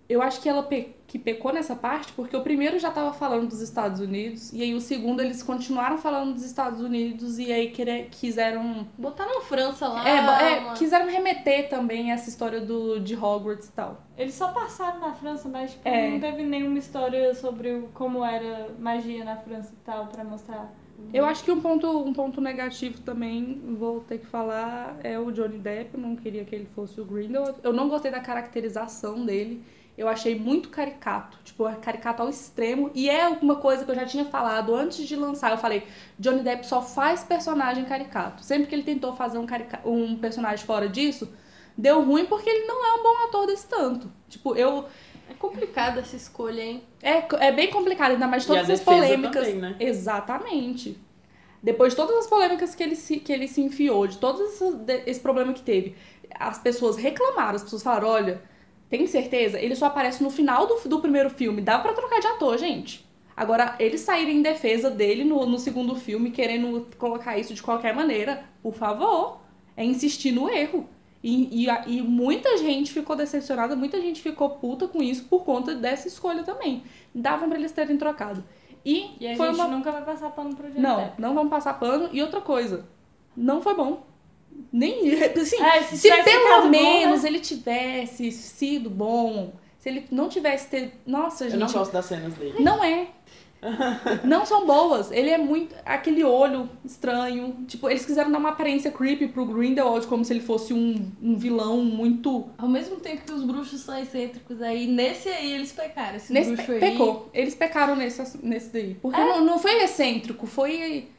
Eu acho que ela pe- que pecou nessa parte porque o primeiro já tava falando dos Estados Unidos e aí o segundo eles continuaram falando dos Estados Unidos e aí querer, quiseram Botaram França lá. é, é, quiseram remeter também essa história do de Hogwarts e tal. eles só passaram na França, mas tipo, É. não teve nenhuma história sobre o- como era magia na França e tal, pra mostrar. Eu acho que um ponto, um ponto negativo também, vou ter que falar, é o Johnny Depp. Eu não queria que ele fosse o Grindelwald. Eu não gostei da caracterização dele. Eu achei muito caricato, tipo, é caricato ao extremo. E é uma coisa que eu já tinha falado antes de lançar. Eu falei, Johnny Depp só faz personagem caricato. Sempre que ele tentou fazer um, carica- um personagem fora disso, deu ruim porque ele não é um bom ator desse tanto. Tipo, eu... É complicada essa escolha, hein? É, é bem complicado, ainda mais E a todas as polêmicas. também, né? Exatamente. Depois de todas as polêmicas que ele se, que ele se enfiou, de todo esse, esse problema que teve, as pessoas reclamaram, as pessoas falaram, olha, tem certeza? Ele só aparece no final do, do primeiro filme, dá pra trocar de ator, gente. Agora, eles saírem em defesa dele no, no segundo filme, querendo colocar isso de qualquer maneira, por favor, é insistir no erro. E, e, e muita gente ficou decepcionada, muita gente ficou puta com isso por conta dessa escolha também. Davam pra eles terem trocado. E, E a foi gente uma nunca vai passar pano pro Johnny não, Depp. não vamos passar pano. E outra coisa, não foi bom. Nem, assim, É, se, ficado pelo bom, menos né? ele tivesse sido bom, se ele não tivesse ter... Nossa, Eu gente, não gosto das cenas dele. não é. Não são boas. Ele é muito. Aquele olho estranho. Tipo, eles quiseram dar uma aparência creepy pro Grindelwald, como se ele fosse um, um vilão muito. Ao mesmo tempo que os bruxos são excêntricos aí, nesse aí eles pecaram. Esse Nesse bruxo pe- aí. pecou. Eles pecaram nesse, nesse daí. Porque não, não foi excêntrico, foi.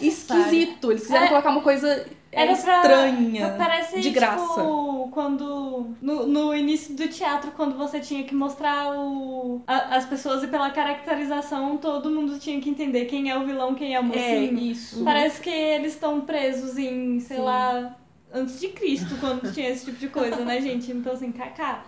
Esquisito. Eles quiseram É. colocar uma coisa é, Era pra- estranha. Parece, de graça. tipo, quando... No, no início do teatro, quando você tinha que mostrar o, a- as pessoas e pela caracterização, todo mundo tinha que entender quem é o vilão, quem é o É, mocinho. isso. Parece que eles estão presos em, sei Sim. lá, antes de Cristo, quando tinha esse tipo de coisa, né, gente? Então, assim, kaká,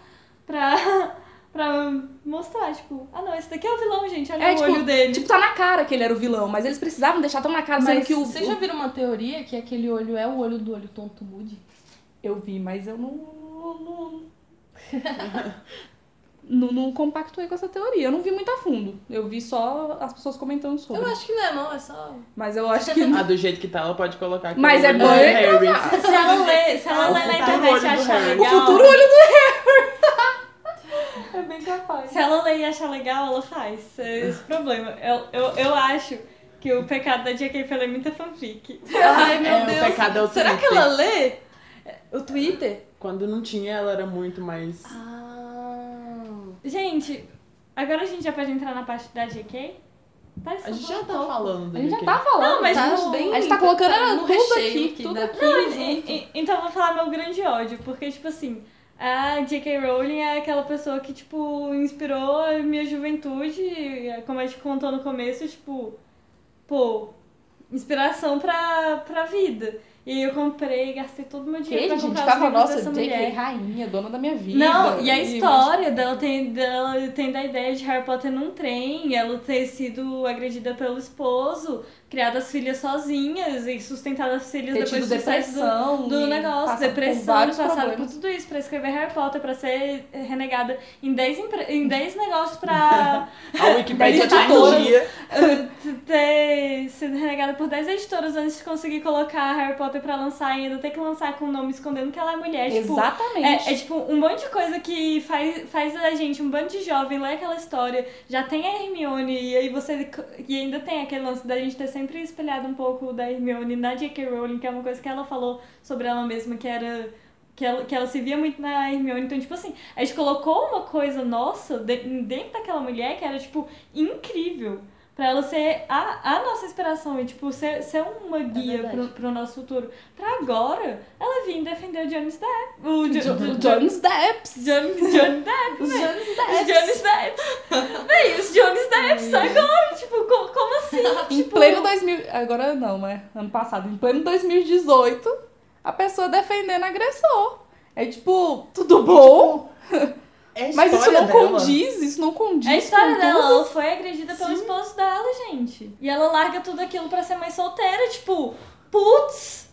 pra, pra mostrar, tipo, ah, não, esse daqui é o vilão, gente, olha É, o tipo, olho dele. Tipo, tá na cara que ele era o vilão, mas eles precisavam deixar tão na cara, sendo Mas que o. vocês já viram uma teoria que aquele olho é o olho do olho tonto Moody? Eu vi, mas eu não. Não, não, não compactuei com essa teoria. Eu não vi muito a fundo. Eu vi só as pessoas comentando sobre. Eu acho que não é não, é só... Mas eu acho *laughs* que. Ah, do jeito que tá, ela pode colocar aqui. Mas é bom Harry. Se ela lê, se ela O lê na internet achar Harry. legal... O futuro olho do É bem capaz. Se ela ler e achar legal, ela faz. É esse o problema. Eu, eu, eu acho que o pecado da J.K. foi ler muita fanfic. *laughs* Ai, meu É, o Deus. pecado é o Será que ela lê o Twitter? Quando não tinha, ela era muito mais. Ah... Gente, agora a gente já pode entrar na parte da J.K.? Parece A gente já tá falando. A gente já tá falando. Não, mas tá no- bem... a gente tá colocando tá no tudo recheio aqui, tudo aqui. Não, junto. e- e- então eu vou falar meu grande ódio, porque, tipo assim, a J.K. Rowling é aquela pessoa que, tipo, inspirou a minha juventude, como a gente contou no começo, tipo, pô, inspiração pra, pra vida. E eu comprei, gastei todo o meu Que, dinheiro pra gente, comprar tava, os livros nossa, dessa J.K. mulher. rainha, dona da minha vida. Não, e a história dela tem, dela tem da ideia de Harry Potter num trem, ela ter sido agredida pelo esposo, criado as filhas sozinhas e sustentado as filhas Ter depois do do, depressão. do e negócio, depressão, passado por tudo isso pra escrever Harry Potter, pra ser renegada em 10, empre- em 10 negócios pra *laughs* A Wikipedia dia. eh, ter sido renegada por 10 editoras antes de conseguir colocar Harry Potter pra lançar e ainda ter que lançar com o nome escondendo que ela é mulher. Tipo, Exatamente. é, é tipo um monte de coisa que faz, faz a gente, um bando de jovem, ler aquela história, já tem a Hermione, e aí você. E ainda tem aquele lance da gente ter sempre espelhado um pouco da Hermione na J.K. Rowling, que é uma coisa que ela falou sobre ela mesma, que era. Que ela, que ela se via muito na Hermione. Então, tipo assim, a gente colocou uma coisa nossa de- dentro daquela mulher que era, tipo, incrível. Pra ela ser a, a nossa inspiração e, tipo, ser, ser uma guia verdade. pro, pro nosso futuro. Pra agora, ela vir defender o Johnny Depp. O Jo- Jo- Jo- John's Depps. Johnny, Johnny Depp, Os Os Depps. Johnny Depps. Véi, os Johnny Depps agora, tipo, co- como assim? *laughs* Em tipo, pleno 2000. Agora não, né? Ano passado. Em pleno 2018, a pessoa defendendo agressor. É tipo, tudo bom? É *laughs* a Mas isso não dela. condiz, isso não condiz. A história com dela, ela foi agredida pelo Sim. esposo dela, gente. E ela larga tudo aquilo pra ser mãe solteira, tipo, putz,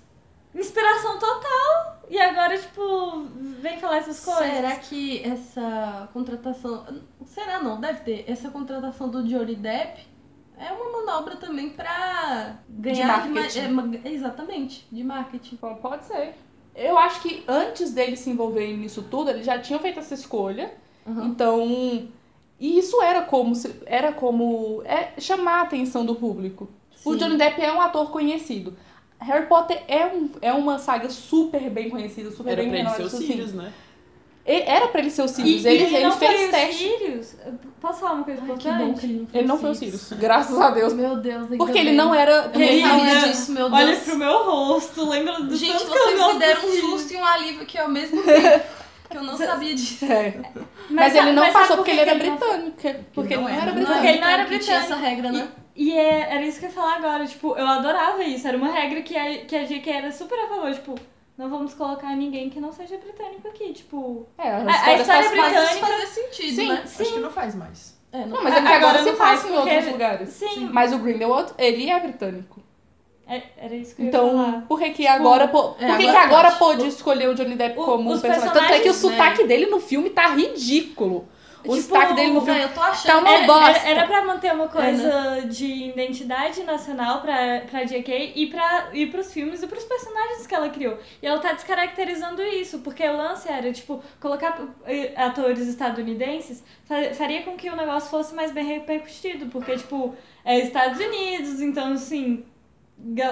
inspiração total. E agora, tipo, vem falar essas coisas. Será que essa contratação. Será não? Deve ter. Essa contratação do Johnny Depp é uma manobra também pra ganhar De marketing. ma- é, ma- exatamente, de marketing. Bom, Pode ser. Eu acho que antes dele se envolver nisso tudo, ele já tinha feito essa escolha. Aham. Então, e isso era como se- era como é chamar a atenção do público. O Sim. Johnny Depp é um ator conhecido. Harry Potter é, um, é uma saga super bem conhecida, super Era bem pra ele ser renomada. o assim. Sirius, né? E- Era pra ele ser o E, Sirius. e ele ele, ele não fez foi os teste. Sirius? Posso falar uma coisa Ai, que importante? bom que ele não foi Ele não foi o Sirius. Graças a Deus. Meu Deus, Porque ele bem. não era. Não sabia disso, meu Deus. Olha pro meu rosto, lembra do Gente, tanto que eu vocês me deram um susto e um alívio aqui ao mesmo *laughs* tempo. Que eu não sabia disso. É. Mas, ele não sabe passou por porque que ele era não britânico. Porque ele não era, britânico. Porque ele não era que tinha britânico. essa regra, né? E é- era isso que eu ia falar agora, tipo, eu adorava isso. Era uma regra que a, que a GQ era super a favor, tipo, não vamos colocar ninguém que não seja britânico aqui, tipo. É, a, a história britânica- fazia sentido, Sim. né? Acho que não faz mais. É, Não, mas é que Agora agora, não se faz, faz em porque- outros lugares. Sim, Mas o Grindelwald, ele é britânico. é- era isso que eu ia Então, falar. por que que agora... po- é, por que que agora agora pode. pôde escolher o Johnny Depp O- como os personagem? Tanto é que o sotaque dele no filme tá ridículo. O Tipo, sotaque dele no filme eu tô tá achando. uma Era, bosta. era, era pra manter uma coisa É, de identidade nacional pra, pra JK e, pra, e pros filmes e pros personagens que ela criou. E ela tá descaracterizando isso, porque o lance era, tipo, colocar eh, atores estadunidenses fa- faria com que o negócio fosse mais bem repercutido, porque, tipo, é Estados Unidos, então, assim,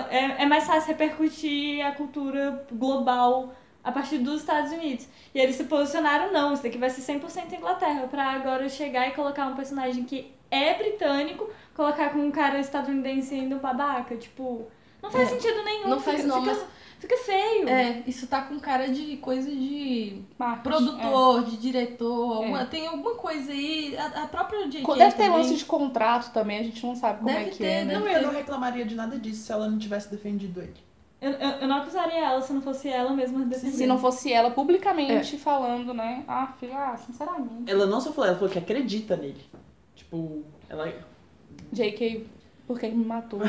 é, é mais fácil repercutir a cultura global a partir dos Estados Unidos. E eles se posicionaram, não, isso daqui vai ser 100% Inglaterra, pra agora chegar e colocar um personagem que é britânico, colocar com um cara estadunidense ainda um babaca, tipo... Não faz É, sentido nenhum. Não faz fica, não, fica, mas fica feio. é, isso tá com cara de coisa de Marketing, produtor, de diretor, alguma- É. tem alguma coisa aí. A, a própria é. J.K. Deve ter também. lance de contrato também, a gente não sabe como Deve é que ter, é, né? Não, eu não reclamaria de nada disso se ela não tivesse defendido ele. Eu, eu, eu não acusaria ela se não fosse ela mesma defendendo. Se não fosse ela publicamente falando, né? Ah, filha, ah, sinceramente. Ela não só falou, ela falou que acredita nele. Tipo, ela JK, por que me matou?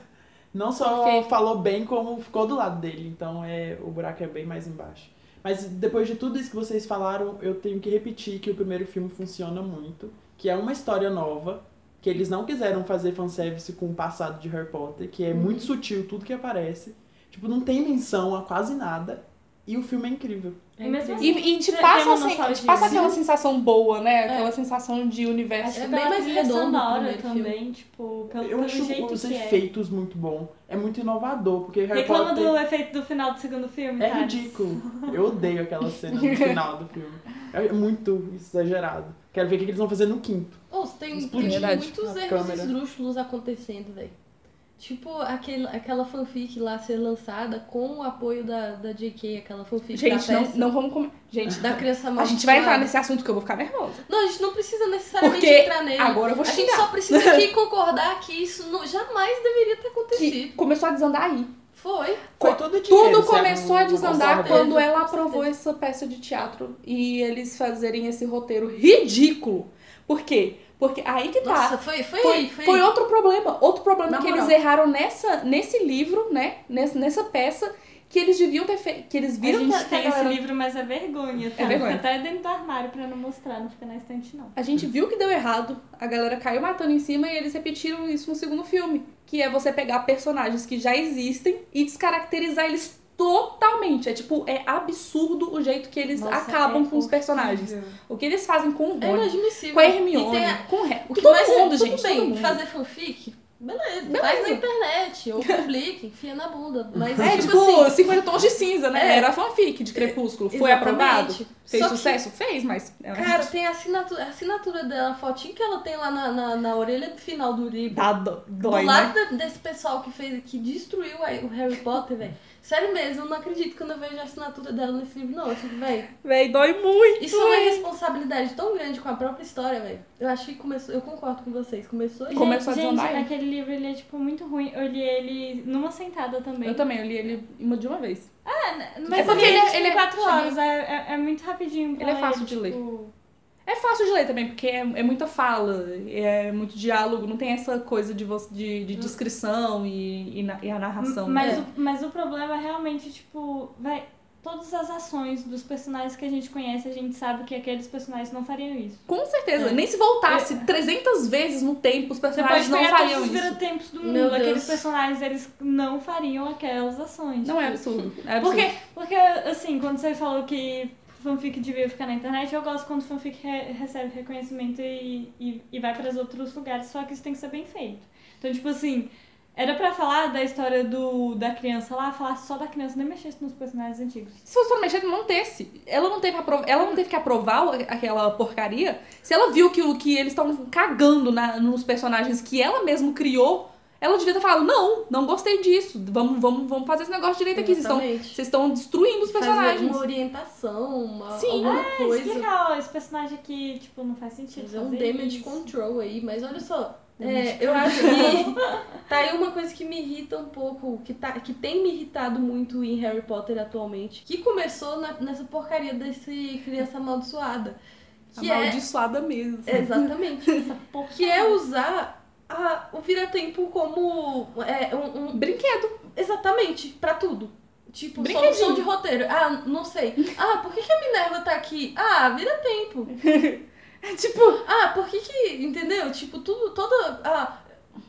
*laughs* não só falou bem, como ficou do lado dele. Então é, o buraco é bem mais embaixo. Mas depois de tudo isso que vocês falaram, eu tenho que repetir que o primeiro filme funciona muito. Que é uma história nova. Que eles não quiseram fazer fanservice com o passado de Harry Potter. Que é muito sutil tudo que aparece. Tipo, não tem menção a quase nada. E o filme é incrível. E mesmo E, assim, e te passa, assim, te passa aquela Sim. sensação boa, né? Aquela sensação de universo. Acho É que bem mais redondo filme. também, tipo, pelo, Eu pelo acho jeito os que é. efeitos muito bom. É muito inovador, porque Harry Reclama Potter do efeito do final do segundo filme, é cara. ridículo. Eu odeio aquela cena no *laughs* final do filme. É muito exagerado. Quero ver o que eles vão fazer no quinto. Ô, tem, tem Explodir muitos erros esdrúxulos acontecendo, velho. Tipo, aquele, aquela fanfic lá ser lançada com o apoio da, da JK, aquela fanfic Gente, da não, peça, não vamos comer. Gente, da criança a gente vai entrar nesse assunto que eu vou ficar nervosa. Não, a gente não precisa necessariamente Porque entrar nele. agora eu vou a gente só precisa *laughs* aqui concordar que isso não- jamais deveria ter Que acontecido. começou a desandar aí. Foi. Foi dinheiro. Tudo se começou a desandar quando ela aprovou essa peça de teatro e eles fazerem esse roteiro ridículo. Por quê? Porque aí que tá. Nossa, foi, foi, Foi, foi, foi outro problema. Outro problema Na que moral. eles erraram nessa, nesse livro, né? Nessa, nessa peça, que eles deviam ter feito. Que eles A viram que gente a, que a tem esse galera- livro, mas é vergonha. Tá? É vergonha. Fica até dentro do armário pra não mostrar, não fica na estante, não. A gente viu que deu errado, a galera caiu matando em cima e eles repetiram isso no segundo filme. Que é você pegar personagens que já existem e descaracterizar eles totalmente. É tipo, é absurdo o jeito que eles Nossa, acabam é com os personagens. horrível. O que eles fazem com o É Rony, inadmissível. com a Hermione, a- com o Harry. O que todo mais mundo, é, gente. tudo bem, todo mundo. fazer fanfic, beleza, Beleza. faz na internet, ou *laughs* publica, enfia na bunda. Mas, É, tipo, tipo, assim, 50 tons de cinza, né? É. Era fanfic de Crepúsculo. Foi exatamente. aprovado? Fez Só que- sucesso? Fez, mas. é Cara, tem a assinatura, a assinatura dela, a fotinho que ela tem lá na, na, na orelha do final do livro. Dó- do dói, lado né? da- desse pessoal que fez, que destruiu o Harry Potter, velho. Sério mesmo, eu não acredito quando eu vejo a assinatura dela nesse livro, não. Eu fico, velho. Véi, dói muito. Isso é uma responsabilidade tão grande com a própria história, velho. Eu acho que começou. Eu concordo com vocês. Começou. Começou a gente, desandar aí. aquele livro ele é tipo muito ruim. Eu li ele numa sentada também. Eu também, eu li ele uma de uma vez. Mas É porque ele, ele é- é, ele é- quatro horas, é, é, é muito rapidinho. pra Ele é fácil de tipo... É fácil de ler também, porque é, é muita fala, é muito diálogo, não tem essa coisa de, de, de descrição e, e, na- e a narração. Mas, É. o, mas o problema é realmente, tipo, vai. Todas as ações dos personagens que a gente conhece, a gente sabe que aqueles personagens não fariam isso. Com certeza. É. Nem se voltasse 300 vezes no tempo, os personagens não todos fariam os isso. viratempos do Meu mundo, aqueles personagens, eles não fariam aquelas ações. Não é absurdo. É absurdo. Porque, porque, assim, quando você falou que fanfic devia ficar na internet, eu gosto quando fanfic re- recebe reconhecimento e, e, e vai para os outros lugares, só que isso tem que ser bem feito. Então, tipo assim, era pra falar da história do, da criança lá, falar só da criança, nem mexesse nos personagens antigos. Se fosse pra mexer, não mantesse. Ela não teve, aprov... ela não teve que aprovar aquela porcaria. Se ela viu que, o- que eles estão cagando na- nos personagens que ela mesma criou, ela devia ter falado: não, não gostei disso. Vamos, vamos, vamos fazer esse negócio direito aqui. Vocês estão, vocês estão destruindo os Fazer personagens. uma orientação, uma, Sim. alguma coisa. Explicar, ó, esse personagem aqui, tipo, não faz sentido Fazer um fazer damage isso. control aí, mas olha só. É, eu acho que *laughs* tá aí uma coisa que me irrita um pouco, que, tá, que tem me irritado muito em Harry Potter atualmente, que começou na- nessa porcaria desse criança amaldiçoada. Que é, Amaldiçoada mesmo. exatamente, *laughs* que é usar a, o vira-tempo como é, um, um- Brinquedo. exatamente, pra tudo. Tipo, solução de roteiro. Ah, não sei. Ah, por que, que a Minerva tá aqui? Ah, vira tempo. *laughs* *laughs* Tipo, Ah, por que que, entendeu? Tipo, tudo, toda, ah,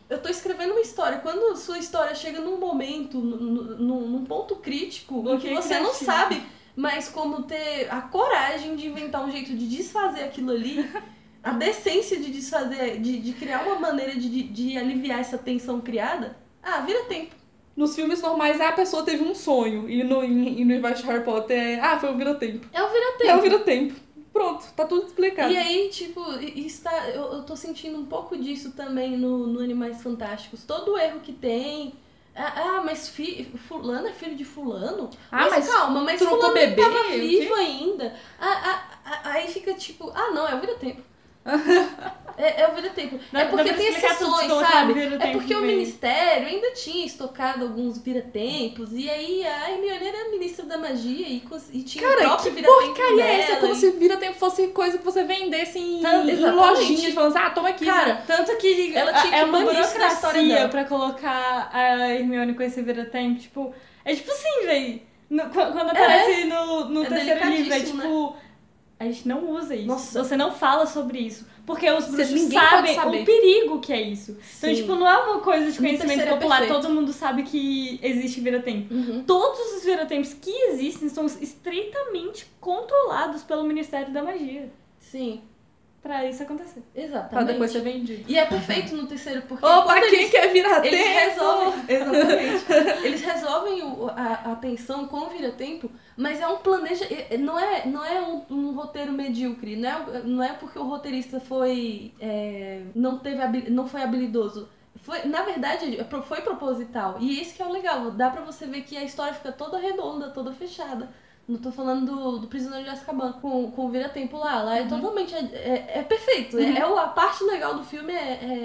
eu tô escrevendo uma história. Quando sua história chega num momento, num, ponto crítico, em que você não sabe mais como ter a coragem de inventar um jeito de desfazer aquilo ali, a decência de desfazer, de, de criar uma maneira de, de, de aliviar essa tensão criada, ah, vira tempo. nos filmes normais, ah, a pessoa teve um sonho. E no, e no universo de Harry Potter, é, ah, foi um vira-tempo. É o vira tempo. É um vira-tempo. Pronto, tá tudo explicado. E aí, tipo, está, eu, eu tô sentindo um pouco disso também no, no Animais Fantásticos. Todo o erro que tem. Ah, ah, mas fi, fulano é filho de fulano? Ah, mas calma, mas fulano bebê, tava vivo ainda. Ah, ah, ah, aí fica tipo, ah não, é o vira-tempo. *laughs* é, é o vira-tempo. É porque tem exceções, sabe? É porque o ministério ainda tinha estocado alguns vira-tempos. E aí a Hermione era ministra da magia e, e tinha o Cara, próprio que vira-tempo porcaria é essa? dela, Como e- se vira-tempo fosse coisa que você vendesse em, Tanto- em lojinhas, falando assim, ah, toma aqui. Cara, Tanto que Ela tinha que é uma isso burocracia dela. pra colocar a Hermione com esse vira-tempo. Tipo, é tipo assim. No- qu- Quando É. aparece no, no É terceiro livro, é tipo. A gente não usa isso. Nossa. Você não fala sobre isso. Porque os bruxos sabem o perigo que é isso. Então, Sim. tipo, não é uma coisa de conhecimento é popular. perfeito. Todo mundo sabe que existe vira-tempo. Uhum. Todos os viratempos que existem são estritamente controlados pelo Ministério da Magia. Sim, Pra isso acontecer. exatamente. Pra depois ser vendido. E é perfeito no terceiro, porque quando pra quem eles, quer virar eles tempo? resolvem. Exatamente. eles resolvem o- a, a tensão com o vira-tempo, mas é um planeja. Não é, não é um, um roteiro medíocre. Não é, não é porque o roteirista foi. é, não, teve, não foi habilidoso. Foi, na verdade, é foi proposital. E esse que é o legal. Dá pra você ver que a história fica toda redonda, toda fechada. Não tô falando do, do Prisioneiro de Azkaban com, com o vira-tempo lá. Lá é Uhum. totalmente. É, é, é perfeito. É, é o- a parte legal do filme é,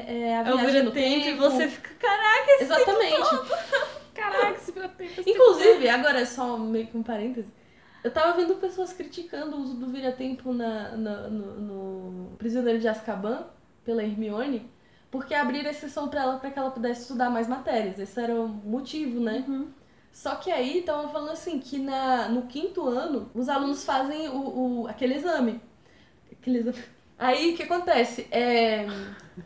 é, é a É o viagem no tempo. e você fica, caraca, Exatamente. *laughs* Caraca, esse vira-tempo. esse Inclusive, agora é só meio que um parêntese. Eu tava vendo pessoas criticando o uso do vira-tempo na, na- no, no Prisioneiro de Azkaban, pela Hermione, porque abriram exceção pra ela pra que ela pudesse estudar mais matérias. Esse era o motivo, né? Uhum. Só que aí estavam falando assim que na, no quinto ano os alunos fazem o, o- aquele exame. Aquele exame. Aí o que acontece? É,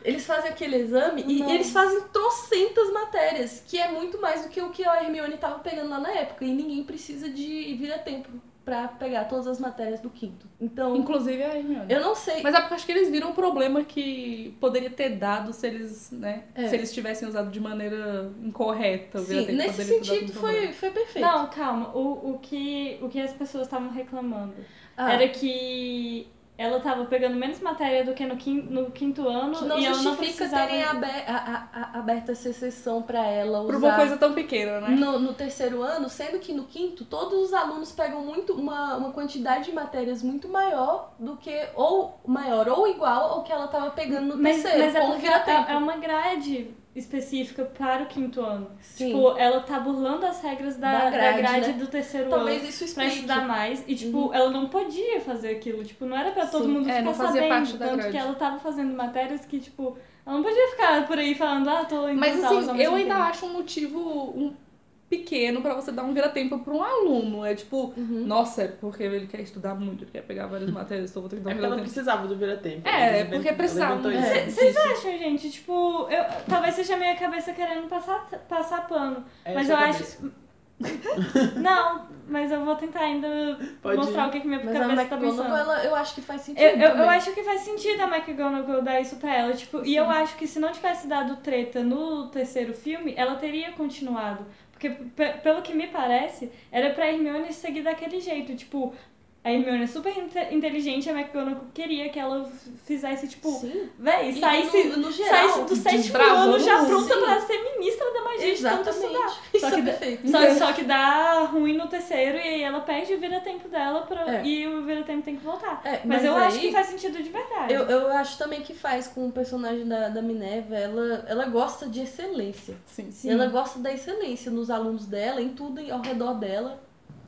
eles fazem aquele exame e Não. eles fazem trocentas matérias, que é muito mais do que o que a Hermione tava pegando lá na época. E ninguém precisa de vira-tempo pra pegar todas as matérias do quinto. Então, Inclusive a Hermione. eu não sei. Mas é porque eu acho que eles viram um problema que poderia ter dado se eles, né? É. Se eles tivessem usado de maneira incorreta. Sim, nesse sentido foi, foi perfeito. Não, calma. O, o, que, o que as pessoas estavam reclamando Ah, era que ela tava pegando menos matéria do que no quinto, no quinto ano que não e ela não justifica precisava... terem abe- a- a- a- aberto essa exceção pra ela usar. Por uma coisa tão pequena, né? no, no terceiro ano, sendo que no quinto todos os alunos pegam muito uma, uma quantidade de matérias muito maior do que ou maior ou igual ao que ela tava pegando no Mas, terceiro. mas é porque é, é uma grade específica para o quinto ano. Sim. Tipo, ela tá burlando as regras da, Da da grade, grade, né? do terceiro Talvez ano. isso Pra estudar mais. E, tipo, ela não podia fazer aquilo. Tipo, não era pra todo Sim. mundo É, ficar não fazia sabendo. parte da tanto grade. que ela tava fazendo matérias que, tipo, ela não podia ficar por aí falando, ah, tô em Mas assim, eu ainda tempo. acho um motivo um pequeno pra você dar um vira-tempo pra um aluno. É tipo, Uhum. nossa, é porque ele quer estudar muito, ele quer pegar várias *laughs* matérias, então vou ter que dar É um porque ela vira-tempo. precisava do vira-tempo. É, Eles porque precisava. ela É. Vocês acham, gente? Tipo, eu, talvez seja a minha cabeça querendo passar, passar pano. É mas eu cabeça. acho. *laughs* Não, mas eu vou tentar ainda Pode mostrar ir. o que, que minha Mas a cabeça tá pensando. ela, eu acho que faz sentido Eu, eu, eu acho que faz sentido a McGonagall dar isso pra ela, tipo, e eu acho que se não tivesse dado treta no terceiro filme, ela teria continuado. Porque, pe- pelo que me parece, era pra Hermione seguir daquele jeito, tipo, a Hermione é super inte- inteligente, a McGonagall queria que ela fizesse, tipo, Sim. véi, E saísse, no, no geral. saísse do sétimo ano já pronta sim. pra ser ministra da magia de tanto estudar. Exatamente. Isso Só é que. Só, só que dá ruim no terceiro e aí ela perde o vira-tempo dela pra, É. e o vira-tempo tem que voltar. É, Mas, eu acho aí- que faz sentido de verdade. Eu, eu acho também que faz com o personagem da, da Minerva, ela, ela gosta de excelência. Sim. E ela gosta da excelência nos alunos dela, em tudo ao redor dela.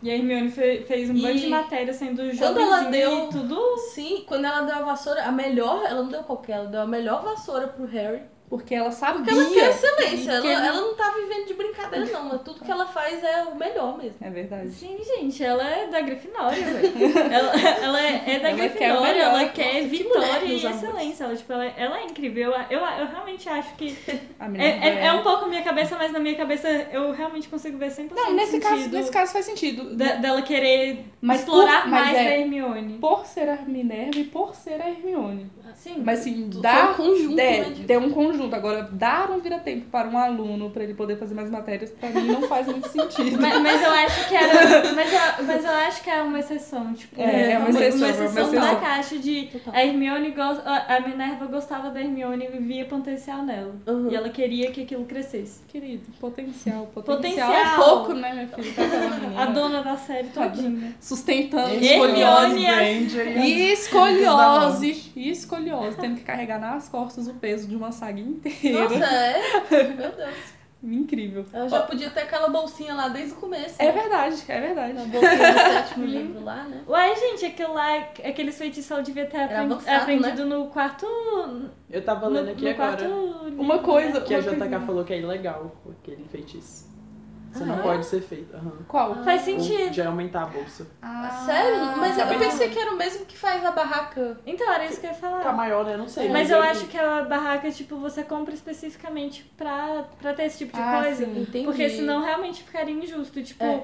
E a Hermione fe- fez um E bando de matéria sendo quando ela deu- tudo. Sim, quando ela deu a vassoura, a melhor, ela não deu qualquer, ela deu a melhor vassoura pro Harry. Porque ela sabia. Porque ela quer excelência, ela, ele- ela não tá vivendo de brincadeira não, mas tudo que ela faz é o melhor mesmo. É verdade. Sim, gente, ela é da Grifinória, *laughs* velho. ela, ela é, é da Ela quer Grifinória, melhor. ela quer Nossa, vitória e excelência. Ela, tipo, ela, ela é incrível. Eu, eu, eu realmente acho que. *laughs* A É, é, é um pouco minha cabeça, mas na minha cabeça eu realmente consigo ver 100% Não, nesse caso, nesse caso faz sentido. da- dela querer Mas explorar por- mas mais é- da Hermione. Por ser a Minerva e por ser a Hermione. Sim. Mas assim, dar um conjunto, é, né, de- um conjunto. Agora, dar um vira-tempo para um aluno para ele poder fazer mais matérias, pra mim não faz muito sentido. Mas, mas eu acho que era. Mas eu, mas eu acho que é uma exceção, tipo. É, é uma exceção, Uma é uma exceção exceção. da caixa de. Total. A Hermione gosta. A Minerva gostava da Hermione e via potencial nela. Uhum. E ela queria que aquilo crescesse. Querido, potencial. Potencial, Potencial. é pouco, né, minha filha? Tá A dona da série todinha. Sustentando Hermione escoliose. é- E escoliose. E escoliose. Tendo que carregar nas costas o peso de uma saga inteira. Nossa, é? *laughs* Meu Deus. Incrível. Ela já podia ter aquela bolsinha lá desde o começo. É né? verdade, é verdade. A bolsinha do *laughs* sétimo livro lá, né? Uai, gente, aquilo lá, aqueles feitiços ela devia ter aprendi- avançado, aprendido no quarto. Eu tava lendo aqui no agora quarto Uma coisa- né? que a uma JK coisa- falou que é ilegal aquele feitiço. Você Ah, não é? pode ser feito. aham. Qual? Faz Ou sentido. de aumentar a bolsa. Ah, Sério? Mas eu acabei pensei que era o mesmo que faz a barraca. Então, era isso que eu ia falar. Tá maior, né? Não sei. Mas eu acho que a barraca, tipo, você compra especificamente pra, pra ter esse tipo de Ah, coisa. sim. Entendi. Porque senão realmente ficaria injusto. Tipo, É.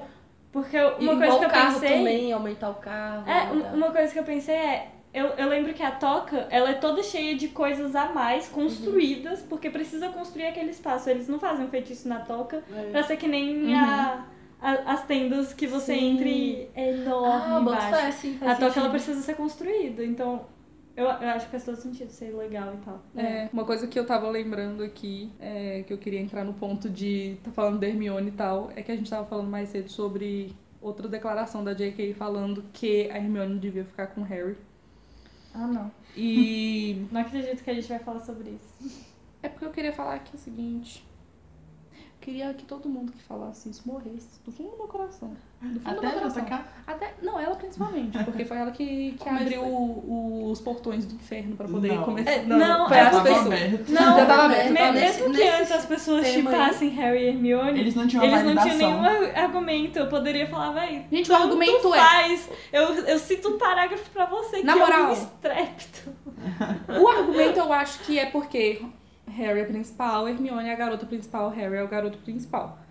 porque uma Igual coisa que o eu carro pensei. também, aumentar o carro. É, aumentar. uma coisa que eu pensei é. Eu, eu lembro que a toca, ela é toda cheia de coisas a mais construídas, porque precisa construir aquele espaço. Eles não fazem um feitiço na toca É. pra ser que nem Uhum. a, a- as tendas que você Sim. entre enorme Ah, fé, sim, faz A toca ela precisa ser construída, então eu, eu acho que faz todo sentido ser legal e tal. É, uma coisa que eu tava lembrando aqui, é, que eu queria entrar no ponto de tá falando da Hermione e tal, é que a gente tava falando mais cedo sobre outra declaração da J.K. falando que a Hermione devia ficar com o Harry. Ah, não. E Não acredito que a gente vai falar sobre isso. é porque eu queria falar aqui o seguinte. Eu queria que todo mundo que falasse isso morresse do fundo do meu coração. Do fundo do Até meu coração. JK? Até, não, ela principalmente, porque foi ela que, que abriu o- os portões do inferno pra poder Não. começar. É, não, foi é as Tava pessoas. aberto. Não, Já tava aberto, mesmo nesse- que nesse antes as pessoas chipassem Harry e Hermione, Eles não tinham eles não tinham nenhum argumento. Eu poderia falar, véi, Gente, o argumento é. faz. Eu, eu cito um parágrafo pra você Na que moral. é um estrépito. O argumento eu acho que é porque Harry é principal, Hermione é a garota principal, Harry é o garoto principal.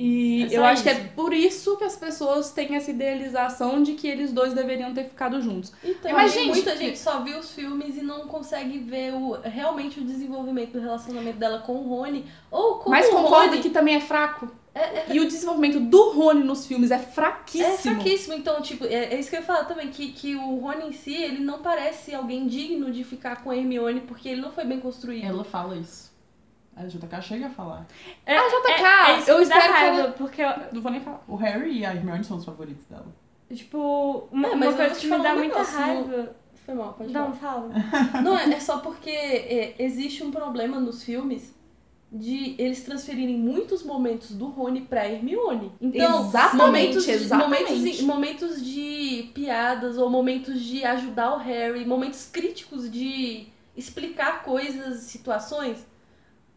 E É eu acho que é isso. por isso que as pessoas têm essa idealização de que eles dois deveriam ter ficado juntos. Então, Mas, gente, muita gente só viu os filmes e não consegue ver o, realmente o desenvolvimento do relacionamento dela com o Rony. Ou como Mas o concorda Rony que também é fraco? é, é, E o desenvolvimento do Rony nos filmes é é fraquíssimo. fraquíssimo. Então, tipo, é, é isso que eu ia falar também, que, que o Rony em si, ele não parece alguém digno de ficar com a Hermione, porque ele não foi bem construído. Ela fala isso. A JK chega a falar. É, Ah, JK, é, é isso que eu espero que raiva, ela- porque, eu- Não vou nem falar. O Harry e a Hermione são os favoritos dela. tipo, uma, É, uma mas eu coisa que me falar dá muita negócio, raiva. Foi mal, pode Não, falar. fala. *laughs* Não, é, é só porque é, existe um problema nos filmes de eles transferirem muitos momentos do Rony pra Hermione. Então, Exatamente, momentos, de- exatamente. Momentos, momentos de piadas ou momentos de ajudar o Harry, momentos críticos de explicar coisas, situações.